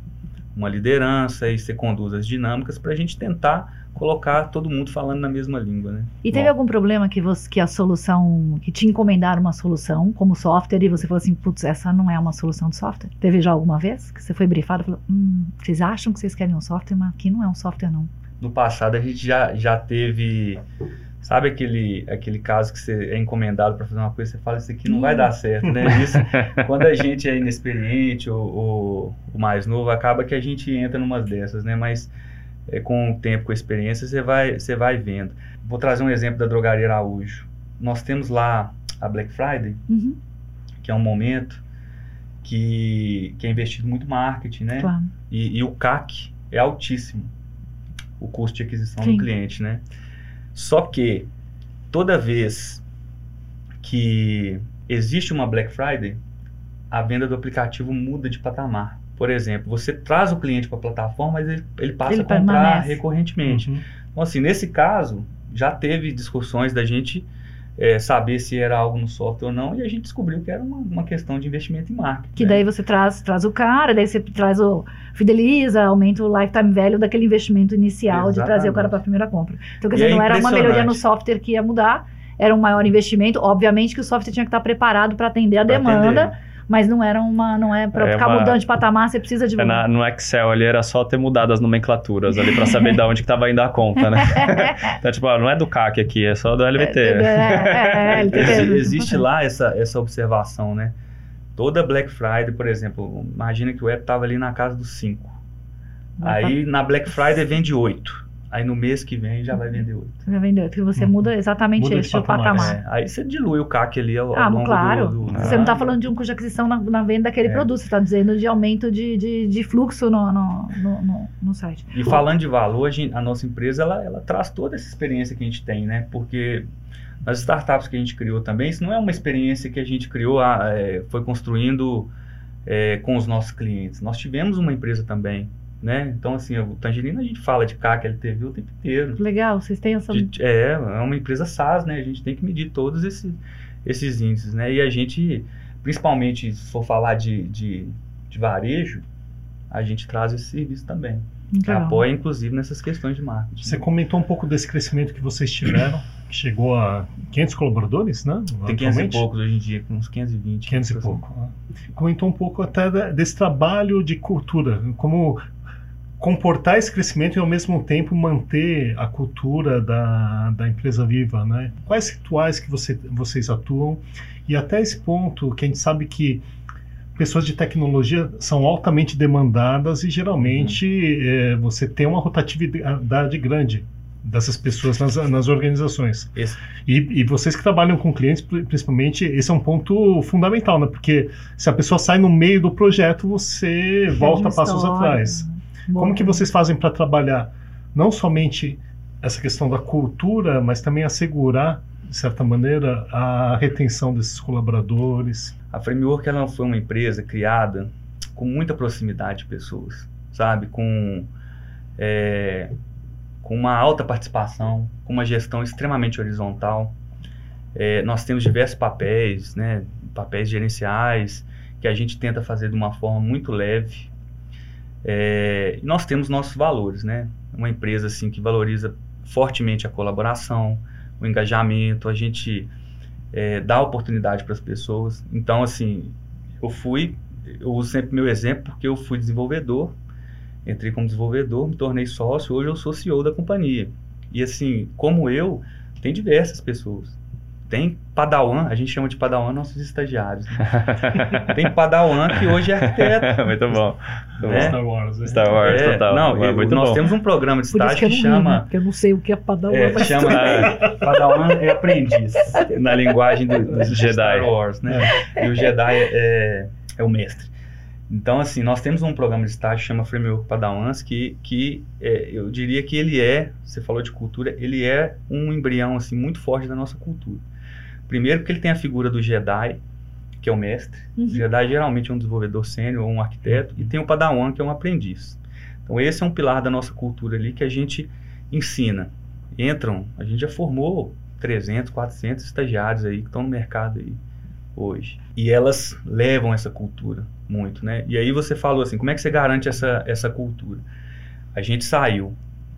[SPEAKER 4] uma liderança e você conduz as dinâmicas para a gente tentar colocar todo mundo falando na mesma língua, né?
[SPEAKER 2] E teve
[SPEAKER 4] Bom.
[SPEAKER 2] algum problema que, você, que a solução, que te encomendaram uma solução como software e você falou assim, putz, essa não é uma solução de software? Teve já alguma vez que você foi brifado e falou, hum, vocês acham que vocês querem um software, mas aqui não é um software não.
[SPEAKER 4] no passado a gente já, já teve Sabe aquele, aquele caso que você é encomendado para fazer uma coisa, você fala, isso aqui não vai
[SPEAKER 2] Hum.
[SPEAKER 4] dar certo, né? Isso, quando a gente é inexperiente ou, ou o mais novo, acaba que a gente entra numas dessas, né? Mas é, com o tempo, com a experiência, você vai, você vai vendo. Vou trazer um exemplo da Drogaria Araújo. Nós temos lá a Black Friday,
[SPEAKER 2] Uhum,
[SPEAKER 4] que é um momento que, que é investido muito marketing, né?
[SPEAKER 2] claro.
[SPEAKER 4] E, e o CAC é altíssimo, o custo de aquisição
[SPEAKER 2] Sim.
[SPEAKER 4] do cliente, né? Só que toda vez que existe uma Black Friday, a venda do aplicativo muda de patamar. Por exemplo, você traz o cliente para a plataforma, mas ele, ele passa
[SPEAKER 2] Ele
[SPEAKER 4] a comprar
[SPEAKER 2] permanece.
[SPEAKER 4] recorrentemente.
[SPEAKER 3] Uhum.
[SPEAKER 4] Então, assim, nesse caso, já teve discussões da gente eh, saber se era algo no software ou não, e a gente descobriu que era uma, uma questão de investimento em marketing.
[SPEAKER 2] Que
[SPEAKER 4] né?
[SPEAKER 2] daí você traz, traz o cara, daí você traz o. fideliza, aumenta o lifetime value daquele investimento inicial de trazer o cara
[SPEAKER 4] Exatamente.
[SPEAKER 2] para a primeira compra. Então, quer dizer,
[SPEAKER 4] é
[SPEAKER 2] não era uma melhoria no software que ia mudar, era um maior investimento. Obviamente que o software tinha que estar preparado para atender a
[SPEAKER 4] Pra
[SPEAKER 2] demanda,
[SPEAKER 4] atender.
[SPEAKER 2] Mas não era uma. Não é para
[SPEAKER 1] É
[SPEAKER 2] ficar
[SPEAKER 1] uma-
[SPEAKER 2] mudando de patamar, você precisa de.
[SPEAKER 1] É na- no Excel ali era só ter mudado as nomenclaturas ali pra saber de onde que tava indo a conta, né? então, tipo, ó, não é do CAC aqui, é só do LVT.
[SPEAKER 2] É, é, é, que-
[SPEAKER 4] Exi- existe lá essa, essa observação, né? Toda Black Friday, por exemplo, imagina que o app estava ali na casa dos 5. Aí na Black Friday vende 8. Aí no mês que vem já vai vender 8.
[SPEAKER 2] Você vendeu, que você muda exatamente
[SPEAKER 3] Muda
[SPEAKER 2] esse o
[SPEAKER 3] patamar,
[SPEAKER 2] patamar.
[SPEAKER 4] É, aí você dilui o CAC ali ao,
[SPEAKER 2] Ah,
[SPEAKER 4] longo
[SPEAKER 2] claro.
[SPEAKER 4] do, do-
[SPEAKER 2] Você não está
[SPEAKER 4] do-
[SPEAKER 2] falando de um custo de aquisição na, na venda daquele
[SPEAKER 4] É.
[SPEAKER 2] produto, você está dizendo de aumento de, de, de fluxo no, no, no, no- site.
[SPEAKER 4] E falando de valor, a, gente- a nossa empresa ela, ela traz toda essa experiência que a gente tem, né? Porque nas startups que a gente criou também, isso não é uma experiência que a gente criou, ah, é, foi construindo é, com os nossos clientes. Nós tivemos uma empresa também, né? Então, assim, o Tangerina a gente fala de CAC, LTV o tempo inteiro.
[SPEAKER 2] Legal, vocês têm essa.
[SPEAKER 4] De- é, é uma empresa SaaS, né? A gente tem que medir todos esse, esses índices, né? E a gente, principalmente se for falar de, de, de varejo, a gente traz esse serviço também.
[SPEAKER 2] Legal.
[SPEAKER 4] Apoia, inclusive, nessas questões de marketing.
[SPEAKER 3] Você comentou um pouco desse crescimento que vocês tiveram, que chegou a 500 colaboradores, né?
[SPEAKER 4] Tem 500 e poucos hoje em dia, com uns 520.
[SPEAKER 3] 500 e pouco. né? Comentou um pouco até desse trabalho de cultura, como comportar esse crescimento e ao mesmo tempo manter a cultura da, da empresa viva, né? Quais rituais que você, vocês atuam e até esse ponto que a gente sabe que pessoas de tecnologia são altamente demandadas e geralmente eh, você tem uma rotatividade grande dessas pessoas nas, nas organizações. E, e vocês que trabalham com clientes, pri- principalmente, esse é um ponto fundamental, né? Porque se a pessoa sai no meio do projeto, você volta passos atrás.
[SPEAKER 2] Boa.
[SPEAKER 3] Como que vocês fazem para trabalhar não somente essa questão da cultura, mas também assegurar, de certa maneira, a retenção desses colaboradores?
[SPEAKER 4] A Framework ela foi uma empresa criada com muita proximidade de pessoas, sabe? Com, é, com uma alta participação, com uma gestão extremamente horizontal. É, nós temos diversos papéis, né? Papéis gerenciais que a gente tenta fazer de uma forma muito leve. É, nós temos nossos valores, né? Uma empresa assim que valoriza fortemente a colaboração, o engajamento, a gente é, dá oportunidade para as pessoas. Então, assim, eu fui, eu uso sempre meu exemplo porque eu fui desenvolvedor, entrei como desenvolvedor, me tornei sócio, hoje eu sou CEO da companhia. E assim, como eu, tem diversas pessoas. Tem Padawan, a gente chama de Padawan nossos estagiários. né? Tem Padawan que hoje é arquiteto.
[SPEAKER 1] muito bom. Muito
[SPEAKER 4] É.
[SPEAKER 1] bom.
[SPEAKER 3] Star Wars, né?
[SPEAKER 1] Star Wars,
[SPEAKER 4] É,
[SPEAKER 1] total.
[SPEAKER 4] não,
[SPEAKER 1] É
[SPEAKER 4] nós
[SPEAKER 1] bom.
[SPEAKER 4] temos um programa de estágio
[SPEAKER 2] que
[SPEAKER 4] que,
[SPEAKER 2] né?
[SPEAKER 4] chama
[SPEAKER 2] Porque eu não sei o que é Padawan.
[SPEAKER 4] é,
[SPEAKER 2] mas
[SPEAKER 4] chama Padawan é aprendiz, na linguagem do, do
[SPEAKER 1] Jedi.
[SPEAKER 4] Star Wars, né? E o Jedi é, é, é o mestre. Então, assim, nós temos um programa de estágio que chama Framework Padawans, que, que é, eu diria que ele é, você falou de cultura, ele é um embrião, assim, muito forte da nossa cultura. Primeiro porque ele tem a figura do Jedi, que é o mestre.
[SPEAKER 2] Uhum.
[SPEAKER 4] O Jedi geralmente é um desenvolvedor sênior ou um arquiteto, e tem o Padawan, que é um aprendiz. Então, esse é um pilar da nossa cultura ali que a gente ensina. Entram, a gente já formou 300, 400 estagiários aí que estão no mercado aí hoje. E elas levam essa cultura muito, né? E aí você falou assim, como é que você garante essa, essa cultura? A gente saiu.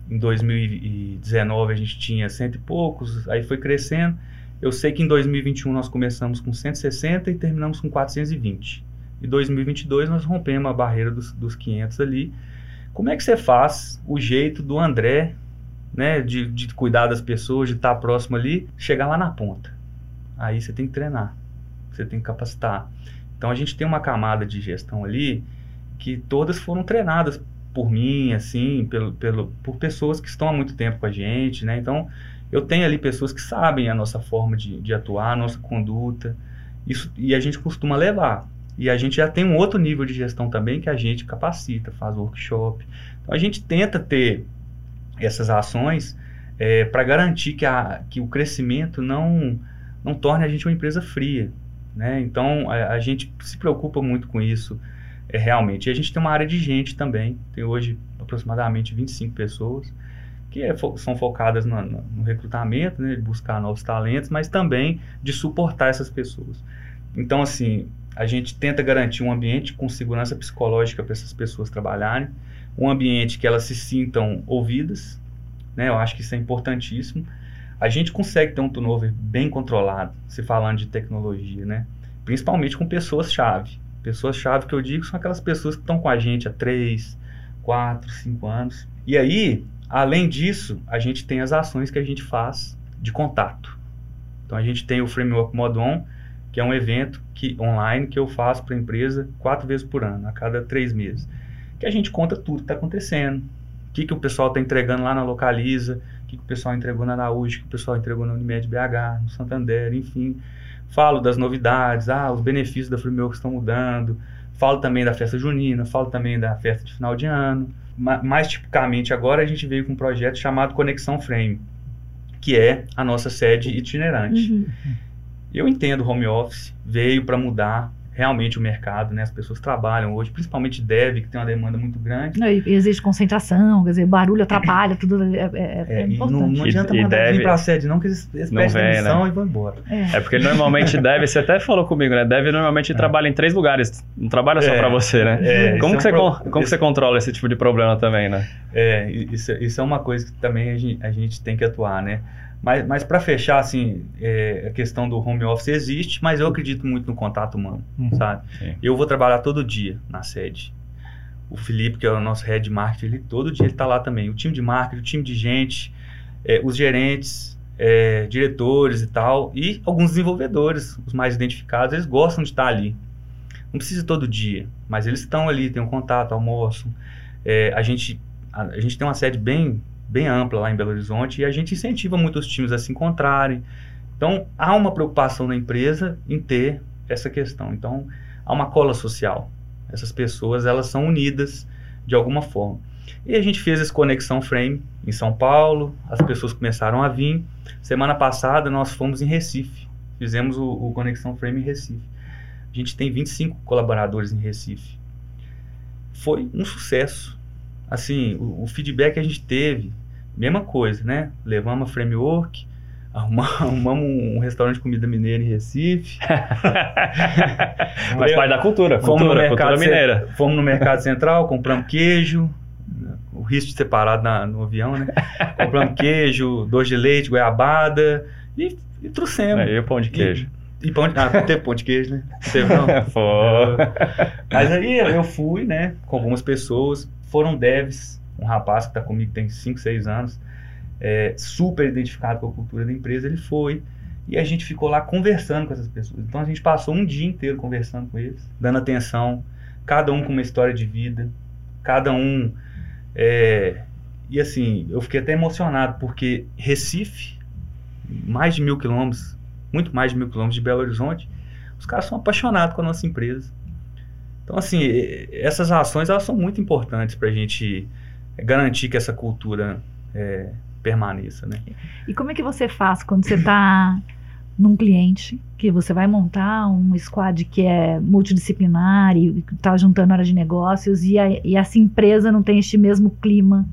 [SPEAKER 4] Em 2019 a gente tinha cento e poucos, aí foi crescendo. Eu sei que em 2021 nós começamos com 160 e terminamos com 420. Em 2022 nós rompemos a barreira dos, dos 500 ali. Como é que você faz o jeito do André né, de, de cuidar das pessoas, de estar próximo ali, chegar lá na ponta. Aí você tem que treinar, você tem que capacitar. Então a gente tem uma camada de gestão ali que todas foram treinadas por mim, assim, pelo, pelo, por pessoas que estão há muito tempo com a gente, né? Então eu tenho ali pessoas que sabem a nossa forma de, de atuar, a nossa conduta, isso, e a gente costuma levar. E a gente já tem um outro nível de gestão também que a gente capacita, faz workshop. Então a gente tenta ter essas ações é, para garantir que, a, que o crescimento não, não torne a gente uma empresa fria. Né? Então a, a gente se preocupa muito com isso é, realmente. E a gente tem uma área de gente também, tem hoje aproximadamente 25 pessoas que é, são focadas no, no, no recrutamento, né, de buscar novos talentos, mas também de suportar essas pessoas. Então, assim, a gente tenta garantir um ambiente com segurança psicológica para essas pessoas trabalharem, um ambiente que elas se sintam ouvidas, né? Eu acho que isso é importantíssimo. A gente consegue ter um turnover bem controlado, se falando de tecnologia, né? Principalmente com pessoas-chave. Pessoas-chave que eu digo são aquelas pessoas que estão com a gente há 3, 4, 5 anos. E aí, além disso, a gente tem as ações que a gente faz de contato. Então a gente tem o Framework Modon, que é um evento que, online que eu faço para a empresa quatro vezes por ano, a cada três meses. Que a gente conta tudo que está acontecendo. O que, que o pessoal está entregando lá na Localiza, o que, que o pessoal entregou na Araújo, o que o pessoal entregou na Unimed BH, no Santander, enfim. Falo das novidades, ah, os benefícios da Framework estão mudando. Falo também da festa junina, falo também da festa de final de ano. Mais tipicamente agora a gente veio com um projeto chamado Conexão Frame, que é a nossa sede itinerante. Uhum. Eu entendo home office, veio para mudar realmente o mercado, né? As pessoas trabalham hoje, principalmente dev, que tem uma demanda muito grande.
[SPEAKER 2] E existe concentração, quer dizer, barulho atrapalha, tudo é, é, é, é importante.
[SPEAKER 4] Não, não adianta e, mandar vir para a sede, não, que eles, eles não pedem demissão né? e vão embora.
[SPEAKER 1] É. é. porque normalmente deve, você até falou comigo, né? Deve normalmente é. trabalha em três lugares, não trabalha só para você, né? como que, você, pro... como que você controla esse tipo de problema também, né?
[SPEAKER 4] É, isso, isso é uma coisa que também a gente, a gente tem que atuar, né? Mas, mas para fechar, assim, é, a questão do home office existe, mas eu acredito muito no contato humano, uhum. sabe? Sim. Eu vou trabalhar todo dia na sede. O Felipe, que é o nosso head de marketing, ele, todo dia ele está lá também. O time de marketing, o time de gente, é, os gerentes, é, diretores e tal, e alguns desenvolvedores, os mais identificados, eles gostam de estar ali. Não precisa todo dia, mas eles estão ali, têm um contato, almoçam. É, a, gente, a, a gente tem uma sede bem bem ampla lá em Belo Horizonte e a gente incentiva muito os times a se encontrarem. Então, há uma preocupação na empresa em ter essa questão. Então, há uma cola social. Essas pessoas, elas são unidas de alguma forma. E a gente fez esse Conexão Frame em São Paulo, as pessoas começaram a vir. Semana passada, nós fomos em Recife. Fizemos o, o Conexão Frame em Recife. A gente tem 25 colaboradores em Recife. Foi um sucesso assim, o, o, feedback que a gente teve, mesma coisa, né? Levamos a framework, arrumamos, arrumamos um restaurante de comida mineira em Recife.
[SPEAKER 1] Mas parte da cultura, fomos cultura, no mercado cultura mineira.
[SPEAKER 4] Fomos no mercado central, compramos queijo, o risco de separado na, no avião, né? compramos queijo, doce de leite, goiabada e, e trouxemos.
[SPEAKER 1] É, e o pão de queijo.
[SPEAKER 4] E, e pão de, ah, teve pão de queijo, né? Teve não? Mas aí eu fui, né, com algumas pessoas, foram devs, um rapaz que está comigo tem 5, 6 anos, é, super identificado com a cultura da empresa, ele foi e a gente ficou lá conversando com essas pessoas. Então a gente passou um dia inteiro conversando com eles, dando atenção, cada um com uma história de vida, cada um. É, e assim, eu fiquei até emocionado, porque Recife, mais de mil quilômetros, muito mais de mil quilômetros de Belo Horizonte, os caras são apaixonados com a nossa empresa. Então, assim, essas ações elas são muito importantes para a gente garantir que essa cultura é, permaneça, né?
[SPEAKER 2] E como é que você faz quando você está num cliente que você vai montar um squad que é multidisciplinar e está juntando área de negócios e, a, e essa empresa não tem este mesmo clima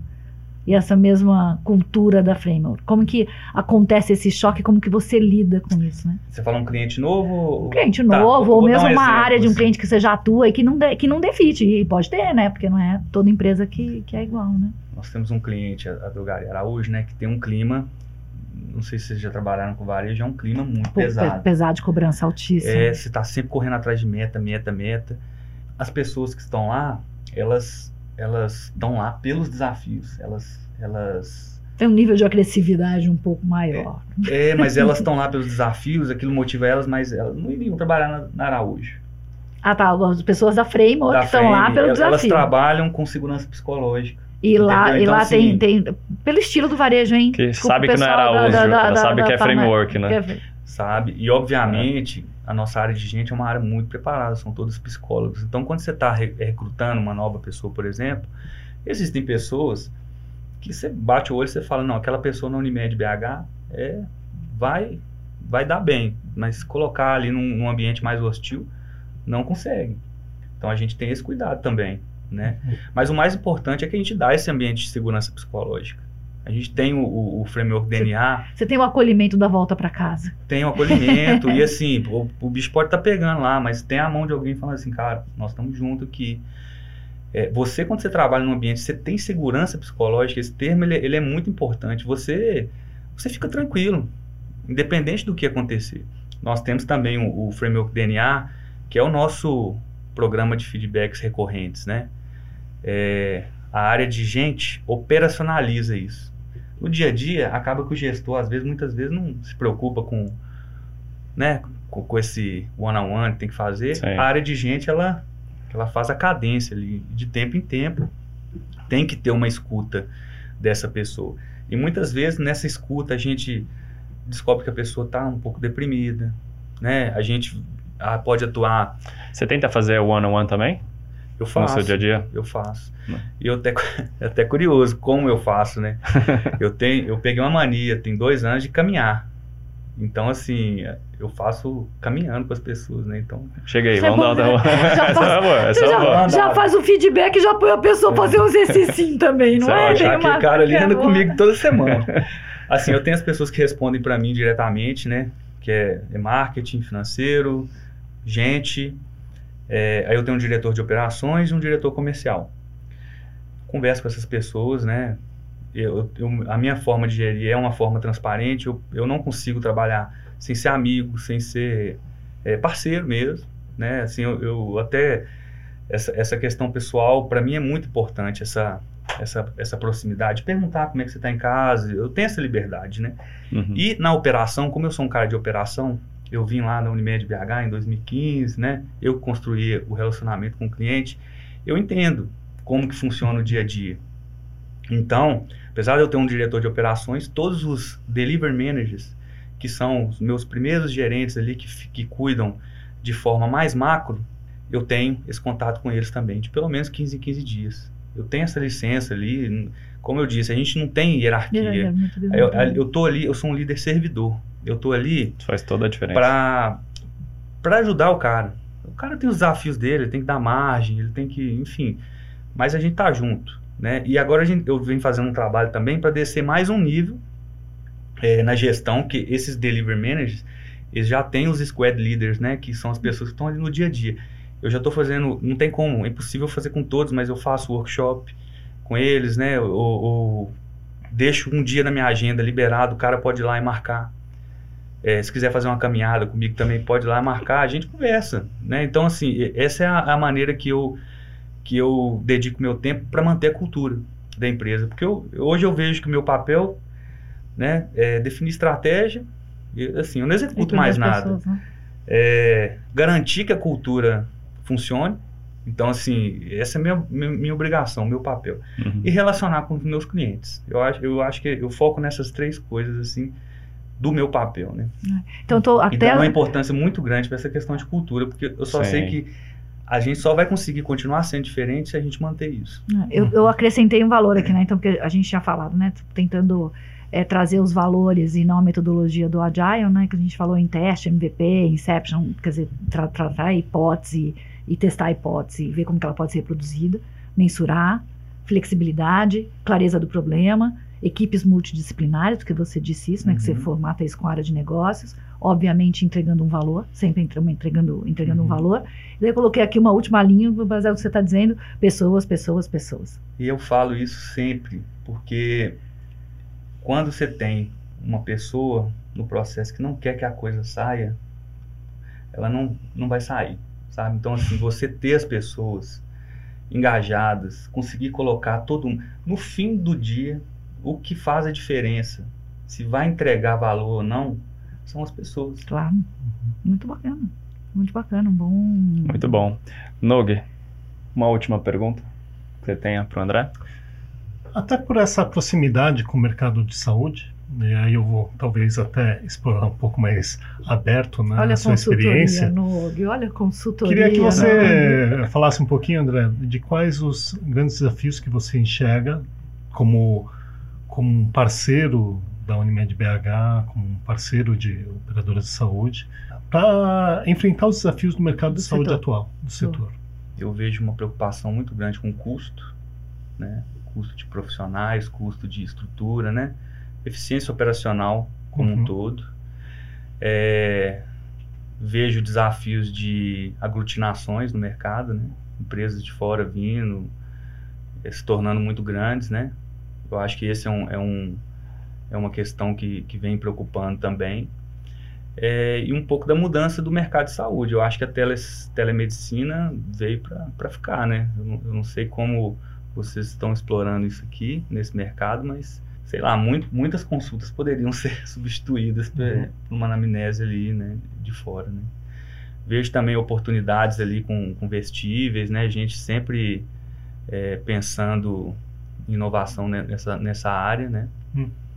[SPEAKER 2] e essa mesma cultura da Framework? Como que acontece esse choque? Como que você lida com isso, né?
[SPEAKER 4] Você fala um cliente novo?
[SPEAKER 2] Um cliente tá, novo, ou mesmo um uma exemplo, área de um assim. cliente que você já atua e que não, de, que não defite. E pode ter, né? Porque não é toda empresa que, que é igual, né?
[SPEAKER 4] Nós temos um cliente, a Drogaria Araújo, né? Que tem um clima não sei se vocês já trabalharam com varejo, é um clima muito Pô, pesado.
[SPEAKER 2] Pesado de cobrança altíssima.
[SPEAKER 4] É, você está sempre correndo atrás de meta, meta, meta. As pessoas que estão lá, elas elas estão lá pelos desafios, elas, elas
[SPEAKER 2] Tem um nível de agressividade um pouco maior.
[SPEAKER 4] É, mas elas estão lá pelos desafios, aquilo motiva elas, mas elas não iriam trabalhar na, na Araújo.
[SPEAKER 2] Ah, tá. As pessoas da Framework
[SPEAKER 4] Da
[SPEAKER 2] estão lá pelo
[SPEAKER 4] elas,
[SPEAKER 2] desafio.
[SPEAKER 4] Elas trabalham com segurança psicológica.
[SPEAKER 2] E lá,
[SPEAKER 4] Entendeu?
[SPEAKER 2] e
[SPEAKER 4] Então,
[SPEAKER 2] lá
[SPEAKER 4] assim-
[SPEAKER 2] tem, tem. Pelo estilo do varejo, hein?
[SPEAKER 1] Que
[SPEAKER 2] Desculpa,
[SPEAKER 1] sabe que não é Araújo,
[SPEAKER 2] da- da-
[SPEAKER 1] ela
[SPEAKER 2] da-
[SPEAKER 1] sabe
[SPEAKER 2] da
[SPEAKER 1] que é framework, né?
[SPEAKER 2] que é-
[SPEAKER 4] sabe? E obviamente a nossa área de gente é uma área muito preparada, são todos psicólogos. Então quando você está recrutando uma nova pessoa, por exemplo, existem pessoas que você bate o olho e você fala, não, aquela pessoa na Unimed BH é, vai, vai dar bem, mas colocar ali num, num ambiente mais hostil não consegue. Então a gente tem esse cuidado também, né? Mas o mais importante é que a gente dá esse ambiente de segurança psicológica. A gente tem o, o, framework DNA,
[SPEAKER 2] Você tem o acolhimento da volta para casa.
[SPEAKER 4] tem o acolhimento e assim, o, o bicho pode estar pegando lá, mas tem a mão de alguém falando assim, cara, nós estamos juntos aqui. É, você, quando você trabalha num ambiente, você tem segurança psicológica, esse termo ele, ele é muito importante. Você, você fica tranquilo, independente do que acontecer. Nós temos também o, o Framework DNA, que é o nosso programa de feedbacks recorrentes, né? É, a área de gente operacionaliza isso. No dia a dia, acaba que o gestor, às vezes, muitas vezes, não se preocupa com, né, com, com esse one-on-one que tem que fazer.
[SPEAKER 1] Sim.
[SPEAKER 4] A área de gente, ela, ela faz a cadência ali, de tempo em tempo. Tem que ter uma escuta dessa pessoa. E muitas vezes, nessa escuta, a gente descobre que a pessoa está um pouco deprimida, né? A gente ah, pode atuar...
[SPEAKER 1] Você tenta fazer o one-on-one também?
[SPEAKER 4] Eu
[SPEAKER 1] No
[SPEAKER 4] faço.
[SPEAKER 1] seu dia a dia?
[SPEAKER 4] Eu faço.
[SPEAKER 1] Não.
[SPEAKER 4] E eu até, é até curioso como eu faço, né? eu, tenho, eu peguei uma mania, tem dois anos, de caminhar. Então, assim, eu faço caminhando com as pessoas, né? Então,
[SPEAKER 1] Chega aí,
[SPEAKER 2] é
[SPEAKER 1] vamos
[SPEAKER 2] bom,
[SPEAKER 1] dar uma...
[SPEAKER 2] né? Já faz-
[SPEAKER 1] é boa, é
[SPEAKER 2] já, já o feedback e já põe a pessoa fazer um exercício também, não
[SPEAKER 1] Você
[SPEAKER 2] é?
[SPEAKER 1] vai
[SPEAKER 2] Tem
[SPEAKER 4] achar que
[SPEAKER 2] uma-
[SPEAKER 4] o cara ali
[SPEAKER 2] é
[SPEAKER 4] anda comigo toda semana. Assim, eu tenho as pessoas que respondem para mim diretamente, né? Que é, é marketing, financeiro, gente. É, aí eu tenho um diretor de operações e um diretor comercial. Converso com essas pessoas, né? Eu, eu- a minha forma de gerir é uma forma transparente. Eu, eu não consigo trabalhar sem ser amigo, sem ser é, parceiro mesmo, né? Assim, eu, eu até essa, essa questão pessoal para mim é muito importante essa essa, essa proximidade, perguntar como é que você está em casa, eu tenho essa liberdade, né?
[SPEAKER 1] Uhum.
[SPEAKER 4] E na operação, como eu sou um cara de operação, eu vim lá na Unimed BH em 2015, né? Eu construí o relacionamento com o cliente, eu entendo como que funciona o dia a dia. Então, apesar de eu ter um diretor de operações, todos os delivery managers, que são os meus primeiros gerentes ali que, que cuidam de forma mais macro, eu tenho esse contato com eles também, de pelo menos 15 em 15 dias. Eu tenho essa licença ali, como eu disse, a gente não tem hierarquia.
[SPEAKER 2] É, é.
[SPEAKER 4] Eu, eu tô ali, eu sou um líder servidor. Eu tô ali
[SPEAKER 1] Isso faz toda a diferença.
[SPEAKER 4] para para ajudar o cara. O cara tem os desafios dele, ele tem que dar margem, ele tem que, enfim. Mas a gente tá junto, né? E agora a gente, eu venho fazendo um trabalho também para descer mais um nível é, na gestão que esses delivery managers eles já têm os squad leaders, né? Que são as pessoas que estão ali no dia a dia. Eu já estou fazendo, não tem como, é impossível fazer com todos, mas eu faço workshop com eles, né? Ou, ou deixo um dia na minha agenda liberado, o cara pode ir lá e marcar. É, se quiser fazer uma caminhada comigo também pode ir lá marcar, a gente conversa, né? Então assim, essa é a, a maneira que eu que eu dedico meu tempo para manter a cultura da empresa, porque eu, hoje eu vejo que o meu papel, né, é definir estratégia, e assim, eu não executo mais nada
[SPEAKER 2] né?
[SPEAKER 4] é, garantir que a cultura funcione. Então, assim, essa é a minha, minha, minha obrigação, meu papel.
[SPEAKER 1] Uhum.
[SPEAKER 4] E relacionar com os meus clientes. Eu acho, eu acho que eu foco nessas três coisas, assim, do meu papel, né?
[SPEAKER 2] Então, tô
[SPEAKER 4] E
[SPEAKER 2] até.
[SPEAKER 4] dá uma importância muito grande para essa questão de cultura, porque eu só
[SPEAKER 1] Sim.
[SPEAKER 4] sei que a gente só vai conseguir continuar sendo diferente se a gente manter isso.
[SPEAKER 2] Eu, eu acrescentei um valor aqui, né? Então, porque a gente tinha falado, né? Tentando é, trazer os valores e não a metodologia do Agile, né? Que a gente falou em teste, MVP, Inception, quer dizer, tra- tratar a hipótese e testar a hipótese, ver como que ela pode ser reproduzida, mensurar, flexibilidade, clareza do problema, equipes multidisciplinares, porque você disse isso, né? Que você
[SPEAKER 4] Uhum.
[SPEAKER 2] formata isso com a área de negócios, obviamente entregando um valor, sempre entre- entregando, entregando um
[SPEAKER 4] Uhum.
[SPEAKER 2] valor. E daí eu coloquei aqui uma última linha, baseado no que você está dizendo, pessoas, pessoas, pessoas.
[SPEAKER 4] E eu falo isso sempre, porque quando você tem uma pessoa no processo que não quer que a coisa saia, ela não, não vai sair, sabe? Então, assim, você ter as pessoas engajadas, conseguir colocar todo um... No fim do dia, o que faz a diferença, se vai entregar valor ou não, são as pessoas.
[SPEAKER 2] Claro. Muito bacana. Muito bacana. Bom.
[SPEAKER 1] Muito bom. Nog, uma última pergunta que você tenha para o André?
[SPEAKER 3] Até por essa proximidade com o mercado de saúde, e aí eu vou talvez até explorar um pouco mais aberto né,
[SPEAKER 2] Olha
[SPEAKER 3] a sua experiência.
[SPEAKER 2] Nog, olha a consultoria.
[SPEAKER 3] Queria que você falasse um pouquinho, André, de quais os grandes desafios que você enxerga como, como um parceiro da Unimed BH, como um parceiro de operadoras de saúde, para enfrentar os desafios do mercado
[SPEAKER 2] Do
[SPEAKER 3] de saúde
[SPEAKER 2] setor.
[SPEAKER 3] atual, do setor.
[SPEAKER 4] Eu vejo uma preocupação muito grande com o custo, né? Custo de profissionais, custo de estrutura, né? Eficiência operacional como
[SPEAKER 3] Uhum.
[SPEAKER 4] um todo. É, vejo desafios de aglutinações no mercado, né? Empresas de fora vindo, eh, se tornando muito grandes, né? Eu acho que esse é, um, é, um, é uma questão que, que vem preocupando também. É, e um pouco da mudança do mercado de saúde. Eu acho que a teles, telemedicina veio para ficar, né? Eu não, eu não sei como vocês estão explorando isso aqui, nesse mercado, mas, sei lá, muito, muitas consultas poderiam ser substituídas por,
[SPEAKER 3] Uhum.
[SPEAKER 4] por uma anamnese ali, né? De fora, né? Vejo também oportunidades ali com, com vestíveis, né? Gente sempre é, pensando inovação ne- nessa, nessa área, né?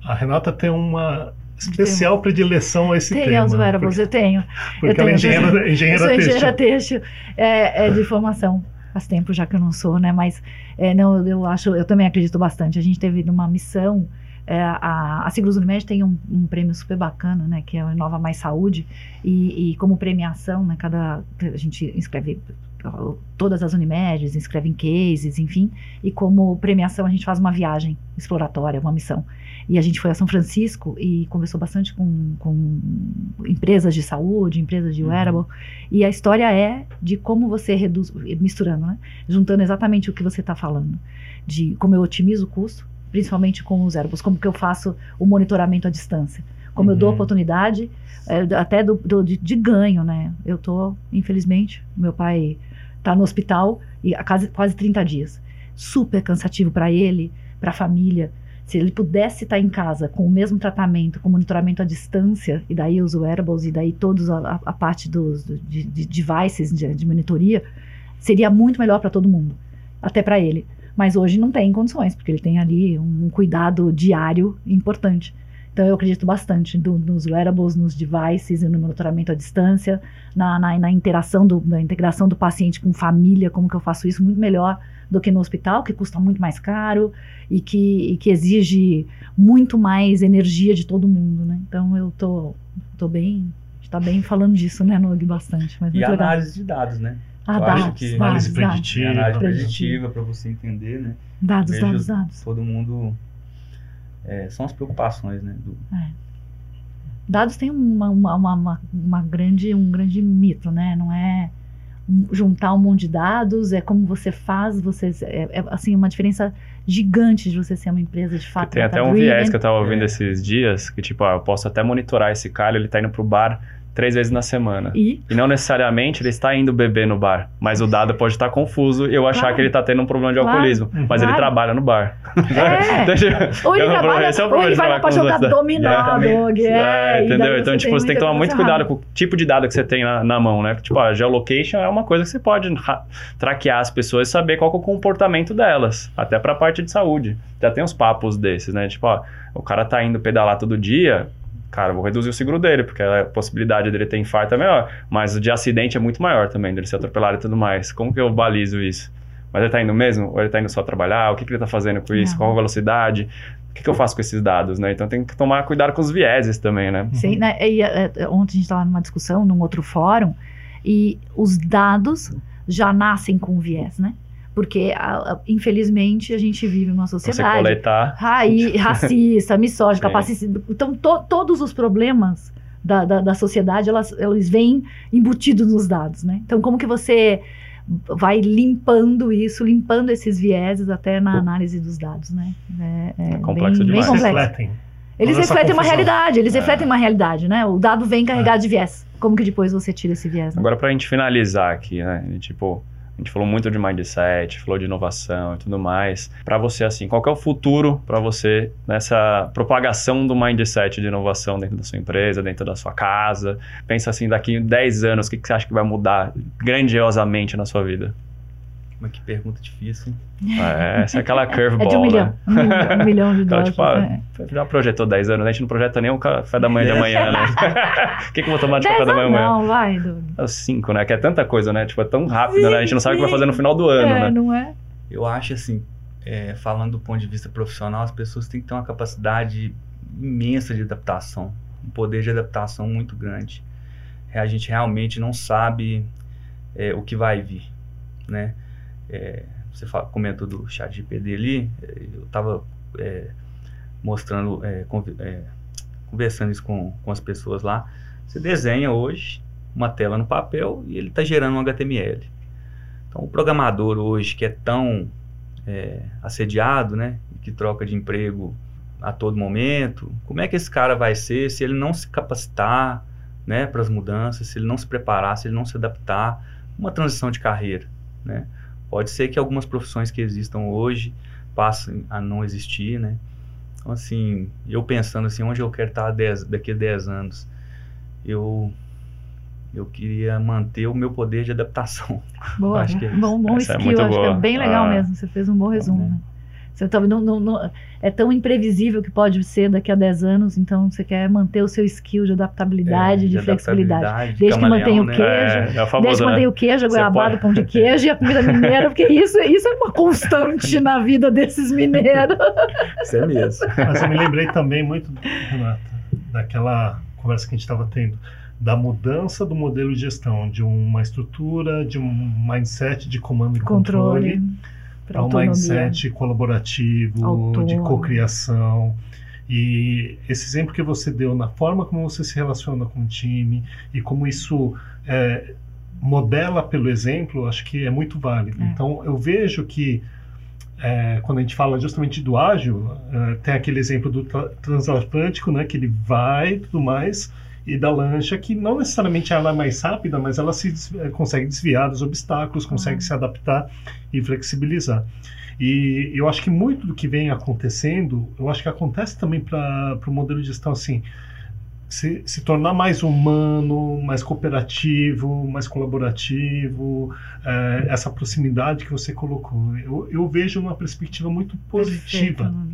[SPEAKER 3] A Renata tem uma especial predileção a esse
[SPEAKER 2] Tem
[SPEAKER 3] tema.
[SPEAKER 2] os wearables,
[SPEAKER 3] porque,
[SPEAKER 2] eu tenho.
[SPEAKER 3] porque
[SPEAKER 2] eu
[SPEAKER 3] ela é
[SPEAKER 2] tenho, eu
[SPEAKER 3] engenheira, engenheira
[SPEAKER 2] eu sou
[SPEAKER 3] têxtil.
[SPEAKER 2] engenheira têxtil, é, é de formação. Faz tempo já que eu não sou, né? Mas é, não, eu acho, eu também acredito bastante. A gente teve numa missão, é, a, a Seguros Unimed tem um, um prêmio super bacana, né? Que é o Inova Mais Saúde. E, e como premiação, né? Cada, a gente inscreve todas as Unimedes, inscreve em cases, enfim. E como premiação a gente faz uma viagem exploratória, uma missão. E a gente foi a São Francisco e conversou bastante com, com empresas de saúde, empresas de
[SPEAKER 4] Uhum.
[SPEAKER 2] wearable. E a história é de como você reduz, misturando, né? Juntando exatamente o que você está falando. De como eu otimizo o custo, principalmente com os wearables, como que eu faço o monitoramento à distância. Como eu dou
[SPEAKER 3] Uhum.
[SPEAKER 2] oportunidade, é, até do, do- de, de ganho, né? Eu tô, infelizmente, meu pai tá no hospital e há quase, quase 30 dias. Super cansativo para ele, para a família. Se ele pudesse estar em casa com o mesmo tratamento, com monitoramento à distância, e daí os wearables, e daí todos a, a- parte dos do- de, de devices de, de monitoria, seria muito melhor para todo mundo, até para ele. Mas hoje não tem condições, porque ele tem ali um cuidado diário importante. Então eu acredito bastante do- nos wearables, nos devices e no monitoramento à distância, na, na, na interação, do, na integração do paciente com família, como que eu faço isso muito melhor do que no hospital, que custa muito mais caro e que, e que exige muito mais energia de todo mundo, né? Então eu tô, tô bem, está bem falando disso, né, Nog, bastante. Mas
[SPEAKER 4] E
[SPEAKER 2] muito
[SPEAKER 4] análise de dados, né?
[SPEAKER 2] Ah,
[SPEAKER 4] eu acho
[SPEAKER 2] dados,
[SPEAKER 4] que-
[SPEAKER 2] dados,
[SPEAKER 3] Análise
[SPEAKER 2] dados,
[SPEAKER 3] preditiva.
[SPEAKER 4] a análise
[SPEAKER 2] Preditivo.
[SPEAKER 4] preditiva para você entender, né?
[SPEAKER 2] dados,
[SPEAKER 4] Vejo
[SPEAKER 2] dados, dados.
[SPEAKER 4] Todo mundo é, são as preocupações, né? do-
[SPEAKER 2] Dados tem uma, uma, uma, uma- grande, um grande mito, né? Não é juntar um monte de dados, é como você faz, você é, é, assim uma diferença gigante de você ser uma empresa de fato.
[SPEAKER 1] Tem até um viés que eu tava ouvindo
[SPEAKER 4] É.
[SPEAKER 1] esses dias, que tipo, ah, eu posso até monitorar esse cara, ele tá indo pro bar três vezes na semana.
[SPEAKER 2] E
[SPEAKER 1] E não necessariamente ele está indo beber no bar, mas o dado pode estar confuso e eu achar
[SPEAKER 2] Claro.
[SPEAKER 1] que ele está tendo um problema de
[SPEAKER 2] Claro.
[SPEAKER 1] alcoolismo, mas ele
[SPEAKER 2] Claro.
[SPEAKER 1] trabalha no bar.
[SPEAKER 2] É. Ou ele
[SPEAKER 1] é
[SPEAKER 2] trabalha,
[SPEAKER 1] é o
[SPEAKER 2] ou ele vai lá pra jogar
[SPEAKER 1] você.
[SPEAKER 2] dominó,
[SPEAKER 4] Exatamente.
[SPEAKER 2] dog.
[SPEAKER 1] É,
[SPEAKER 2] É,
[SPEAKER 1] entendeu? Então, tipo, você tem que tomar muito cuidado
[SPEAKER 2] coisa
[SPEAKER 1] com o tipo de dado que você tem na, na mão, né? Tipo, a geolocation é uma coisa que você pode ra- traquear as pessoas e saber qual é o comportamento delas, até pra parte de saúde. Já tem uns papos desses, né? Tipo, ó, o cara tá indo pedalar todo dia, cara, vou reduzir o seguro dele, porque a possibilidade dele ter infarto é menor, mas o de acidente é muito maior também, dele ser atropelado e tudo mais. Como que eu balizo isso? Mas ele tá indo mesmo? Ou ele tá indo só trabalhar? O que, que ele tá fazendo com isso?
[SPEAKER 2] Não.
[SPEAKER 1] Qual a velocidade? O que, que eu faço com esses dados, né? Então tem que tomar cuidado com os vieses também, né?
[SPEAKER 2] Sim, né? E, é, é, ontem a gente estava numa discussão, num outro fórum, e os dados já nascem com viés, né? Porque, a- a- infelizmente, a gente vive numa
[SPEAKER 1] Você
[SPEAKER 2] sociedade
[SPEAKER 1] coletar.
[SPEAKER 2] raí, racista, misógina,
[SPEAKER 1] Sim.
[SPEAKER 2] capacitista. Então, to- todos os problemas da, da, da sociedade, elas, eles vêm embutidos nos dados, né? Então, como que você vai limpando isso, limpando esses vieses até na análise dos dados, né? É, é
[SPEAKER 1] complexo
[SPEAKER 2] bem, bem
[SPEAKER 1] demais.
[SPEAKER 3] Mas
[SPEAKER 2] complexo.
[SPEAKER 3] refletem.
[SPEAKER 2] Eles refletem uma
[SPEAKER 3] confusão.
[SPEAKER 2] realidade, eles
[SPEAKER 1] É.
[SPEAKER 2] refletem uma realidade, né? O dado vem carregado de viés. Como que depois você tira esse viés? Né?
[SPEAKER 1] Agora, pra gente finalizar aqui, né? Tipo, A gente falou muito de mindset, falou de inovação e tudo mais. Para você, assim, qual é o futuro para você nessa propagação do mindset de inovação dentro da sua empresa, dentro da sua casa? Pensa assim, daqui 10 anos, o que, que você acha que vai mudar grandiosamente na sua vida?
[SPEAKER 4] Mas que pergunta difícil, hein?
[SPEAKER 1] É, essa é aquela curveball,
[SPEAKER 2] É de um milhão.
[SPEAKER 1] né?
[SPEAKER 2] Um milhão, um milhão de
[SPEAKER 1] Então,
[SPEAKER 2] dólares.
[SPEAKER 1] tipo, ah,
[SPEAKER 2] é.
[SPEAKER 1] já projetou 10 anos, a gente não projeta nem o café da manhã de amanhã, né? O que, que eu vou tomar de café da manhã amanhã?
[SPEAKER 2] não, vai, Dudu.
[SPEAKER 1] É Cinco, né? Que é tanta coisa, né? Tipo, é tão rápido, né? A gente não sabe o que vai fazer no final do ano,
[SPEAKER 2] é,
[SPEAKER 1] né?
[SPEAKER 2] não é?
[SPEAKER 4] Eu acho assim, é, falando do ponto de vista profissional, as pessoas têm que ter uma capacidade imensa de adaptação, um poder de adaptação muito grande. É, a gente realmente não sabe é, o que vai vir, né? É, você fala, comentou do chat GPD ali, é, eu estava mostrando, é, conv- é, conversando isso com, com as pessoas lá. Você desenha hoje uma tela no papel e ele está gerando um HTML. Então, o programador hoje que é tão é, assediado, né, que troca de emprego a todo momento, como é que esse cara vai ser se ele não se capacitar, né, para as mudanças, se ele não se preparar, se ele não se adaptar, uma transição de carreira, né? Pode ser que algumas profissões que existam hoje passem a não existir, né? Então, assim, eu pensando assim, onde eu quero estar 10 daqui a 10 anos, eu eu queria manter o meu poder de adaptação.
[SPEAKER 2] Boa,
[SPEAKER 4] Acho que é
[SPEAKER 2] bom, bom
[SPEAKER 1] é
[SPEAKER 2] skill,
[SPEAKER 1] muito
[SPEAKER 2] acho que
[SPEAKER 1] boa.
[SPEAKER 2] é bem legal
[SPEAKER 1] Ah.
[SPEAKER 2] mesmo. Você fez um bom resumo.
[SPEAKER 4] bom.
[SPEAKER 2] né? Você tá, não, não, não- é tão imprevisível que pode ser daqui a 10 anos, então você quer manter o seu skill de adaptabilidade,
[SPEAKER 4] É,
[SPEAKER 2] de, flexibilidade.
[SPEAKER 4] adaptabilidade, de
[SPEAKER 2] Desde que mantenha o
[SPEAKER 4] né?
[SPEAKER 2] queijo,
[SPEAKER 1] É, é o
[SPEAKER 2] Desde que
[SPEAKER 1] né?
[SPEAKER 2] mantenha o queijo, a goiabada,
[SPEAKER 1] pode-
[SPEAKER 2] o pão de queijo e a comida mineira, porque isso, isso é uma constante na vida desses mineiros.
[SPEAKER 4] Isso é mesmo.
[SPEAKER 3] Mas eu me lembrei também muito, Renata, daquela conversa que a gente estava tendo, da mudança do modelo de gestão, de uma estrutura, de um mindset de comando e controle,
[SPEAKER 2] Controle. Pra
[SPEAKER 3] a um mindset colaborativo, de
[SPEAKER 2] Autônomo.
[SPEAKER 3] cocriação. E esse exemplo que você deu na forma como você se relaciona com o time e como isso é, modela pelo exemplo, acho que é muito válido.
[SPEAKER 2] É.
[SPEAKER 3] Então, eu vejo que é, quando a gente fala justamente do ágil, é, tem aquele exemplo do tra- transatlântico, né, que ele vai e tudo mais, e da lancha, que não necessariamente ela é mais rápida, mas ela se eh, consegue desviar dos obstáculos, consegue
[SPEAKER 2] Ah.
[SPEAKER 3] se adaptar e flexibilizar. E eu acho que muito do que vem acontecendo, eu acho que acontece também para o modelo de gestão assim, se, se tornar mais humano, mais cooperativo, mais colaborativo, eh, essa proximidade que você colocou. Eu, eu vejo uma perspectiva muito positiva
[SPEAKER 2] Perfeito.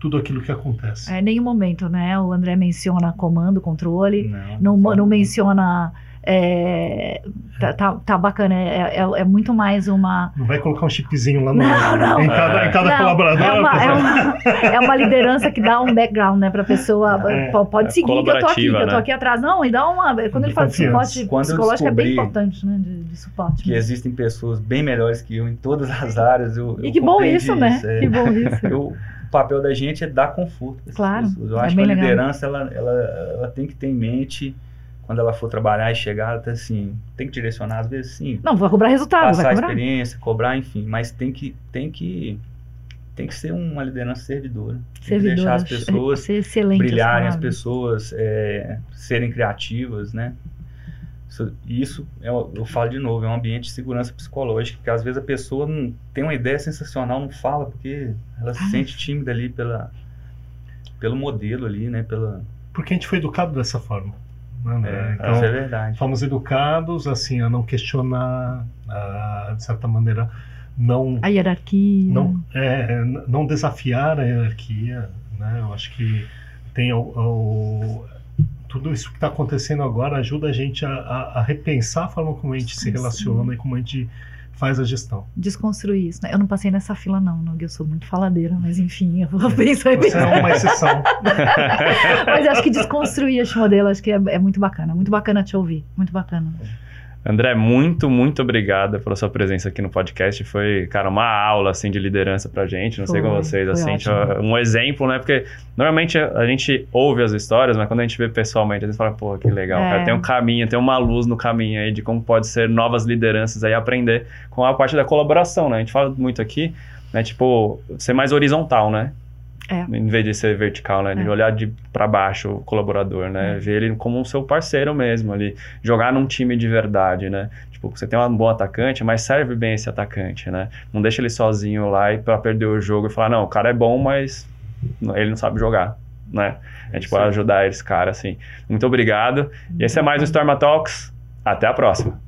[SPEAKER 3] Tudo aquilo que acontece.
[SPEAKER 2] É, em nenhum momento, né? O André menciona comando, controle,
[SPEAKER 4] Não,
[SPEAKER 2] não, não menciona. é, tá, tá, tá bacana, é, é, é muito mais uma.
[SPEAKER 3] Não vai colocar um chipzinho lá no,
[SPEAKER 2] Não, não.
[SPEAKER 3] em cada, em cada
[SPEAKER 2] Não,
[SPEAKER 3] colaborador.
[SPEAKER 2] é, uma, é, uma, é uma liderança que dá um background, né, pra pessoa.
[SPEAKER 3] É,
[SPEAKER 2] pode
[SPEAKER 1] é
[SPEAKER 2] seguir que eu tô aqui, que
[SPEAKER 1] colaborativa,
[SPEAKER 2] eu tô
[SPEAKER 1] né?
[SPEAKER 2] aqui atrás. Não, e dá uma. Quando ele fala de suporte
[SPEAKER 4] Quando
[SPEAKER 2] psicológico, é bem importante, né? De, de suporte.
[SPEAKER 4] que
[SPEAKER 2] mesmo.
[SPEAKER 4] existem pessoas bem melhores que eu em todas as áreas. Eu,
[SPEAKER 2] E
[SPEAKER 4] eu
[SPEAKER 2] que bom
[SPEAKER 4] compreendi
[SPEAKER 2] isso, né?
[SPEAKER 4] é.
[SPEAKER 2] Que bom isso.
[SPEAKER 4] Eu- o papel da gente é dar conforto
[SPEAKER 2] Claro,
[SPEAKER 4] pessoas. Eu
[SPEAKER 2] é
[SPEAKER 4] acho que a
[SPEAKER 2] legal.
[SPEAKER 4] liderança ela, ela, ela tem que ter em mente quando ela for trabalhar e chegar, até assim, tem que direcionar às vezes sim,
[SPEAKER 2] Não, vai cobrar resultado,
[SPEAKER 4] passar
[SPEAKER 2] vai
[SPEAKER 4] a
[SPEAKER 2] cobrar.
[SPEAKER 4] experiência, cobrar, enfim, mas tem que tem que tem que ser uma liderança servidora. Que deixar as
[SPEAKER 2] Servidora,
[SPEAKER 4] pessoas brilharem, as pessoas é, serem criativas, né? Isso, isso é, eu, eu falo de novo, é um ambiente de segurança psicológica, que às vezes a pessoa não tem uma ideia sensacional, não fala, porque ela se
[SPEAKER 2] Ai.
[SPEAKER 4] sente tímida ali pela, pelo modelo ali, né? Pela,
[SPEAKER 3] Porque a gente foi educado dessa forma. né,
[SPEAKER 4] é,
[SPEAKER 3] então,
[SPEAKER 4] isso é verdade.
[SPEAKER 3] fomos educados assim a não questionar, a, de certa maneira, não
[SPEAKER 2] A hierarquia.
[SPEAKER 3] não, é, n- não desafiar a hierarquia, né? Eu acho que tem o, o- tudo isso que está acontecendo agora ajuda a gente a, a- a repensar a forma como a gente se
[SPEAKER 2] Sim.
[SPEAKER 3] relaciona e como a gente faz a gestão.
[SPEAKER 2] Desconstruir isso, né? Eu não passei nessa fila, não, não, eu sou muito faladeira, mas enfim, eu vou pensar em
[SPEAKER 3] Você é uma exceção.
[SPEAKER 2] Mas acho que desconstruir esse modelo, acho que é, é muito bacana. Muito bacana te ouvir. Muito bacana.
[SPEAKER 1] André, muito, muito obrigado pela sua presença aqui no podcast. Foi, cara, uma aula, assim, de liderança pra gente. Não sei
[SPEAKER 2] Foi,
[SPEAKER 1] com vocês, assim, um exemplo, né? Porque normalmente a a gente ouve as histórias, mas quando a gente vê pessoalmente, a gente fala, pô, que legal,
[SPEAKER 2] É.
[SPEAKER 1] cara. Tem um caminho, tem uma luz no caminho aí de como pode ser novas lideranças aí, aprender com a parte da colaboração, né? A gente fala muito aqui, né? Tipo, ser mais horizontal, né?
[SPEAKER 2] É.
[SPEAKER 1] Em vez de ser vertical, né? De
[SPEAKER 2] É.
[SPEAKER 1] olhar de para baixo o colaborador, né?
[SPEAKER 2] É.
[SPEAKER 1] Ver ele como um seu parceiro mesmo ali. Jogar num time de verdade, né? Tipo, você tem um bom atacante, mas serve bem esse atacante, né? Não deixa ele sozinho lá e para perder o jogo e falar, não, o cara é bom, mas ele não sabe jogar, né? É tipo
[SPEAKER 4] Sim.
[SPEAKER 1] ajudar esse cara, assim. Muito obrigado. E esse é mais o Storma Talks. Até a próxima.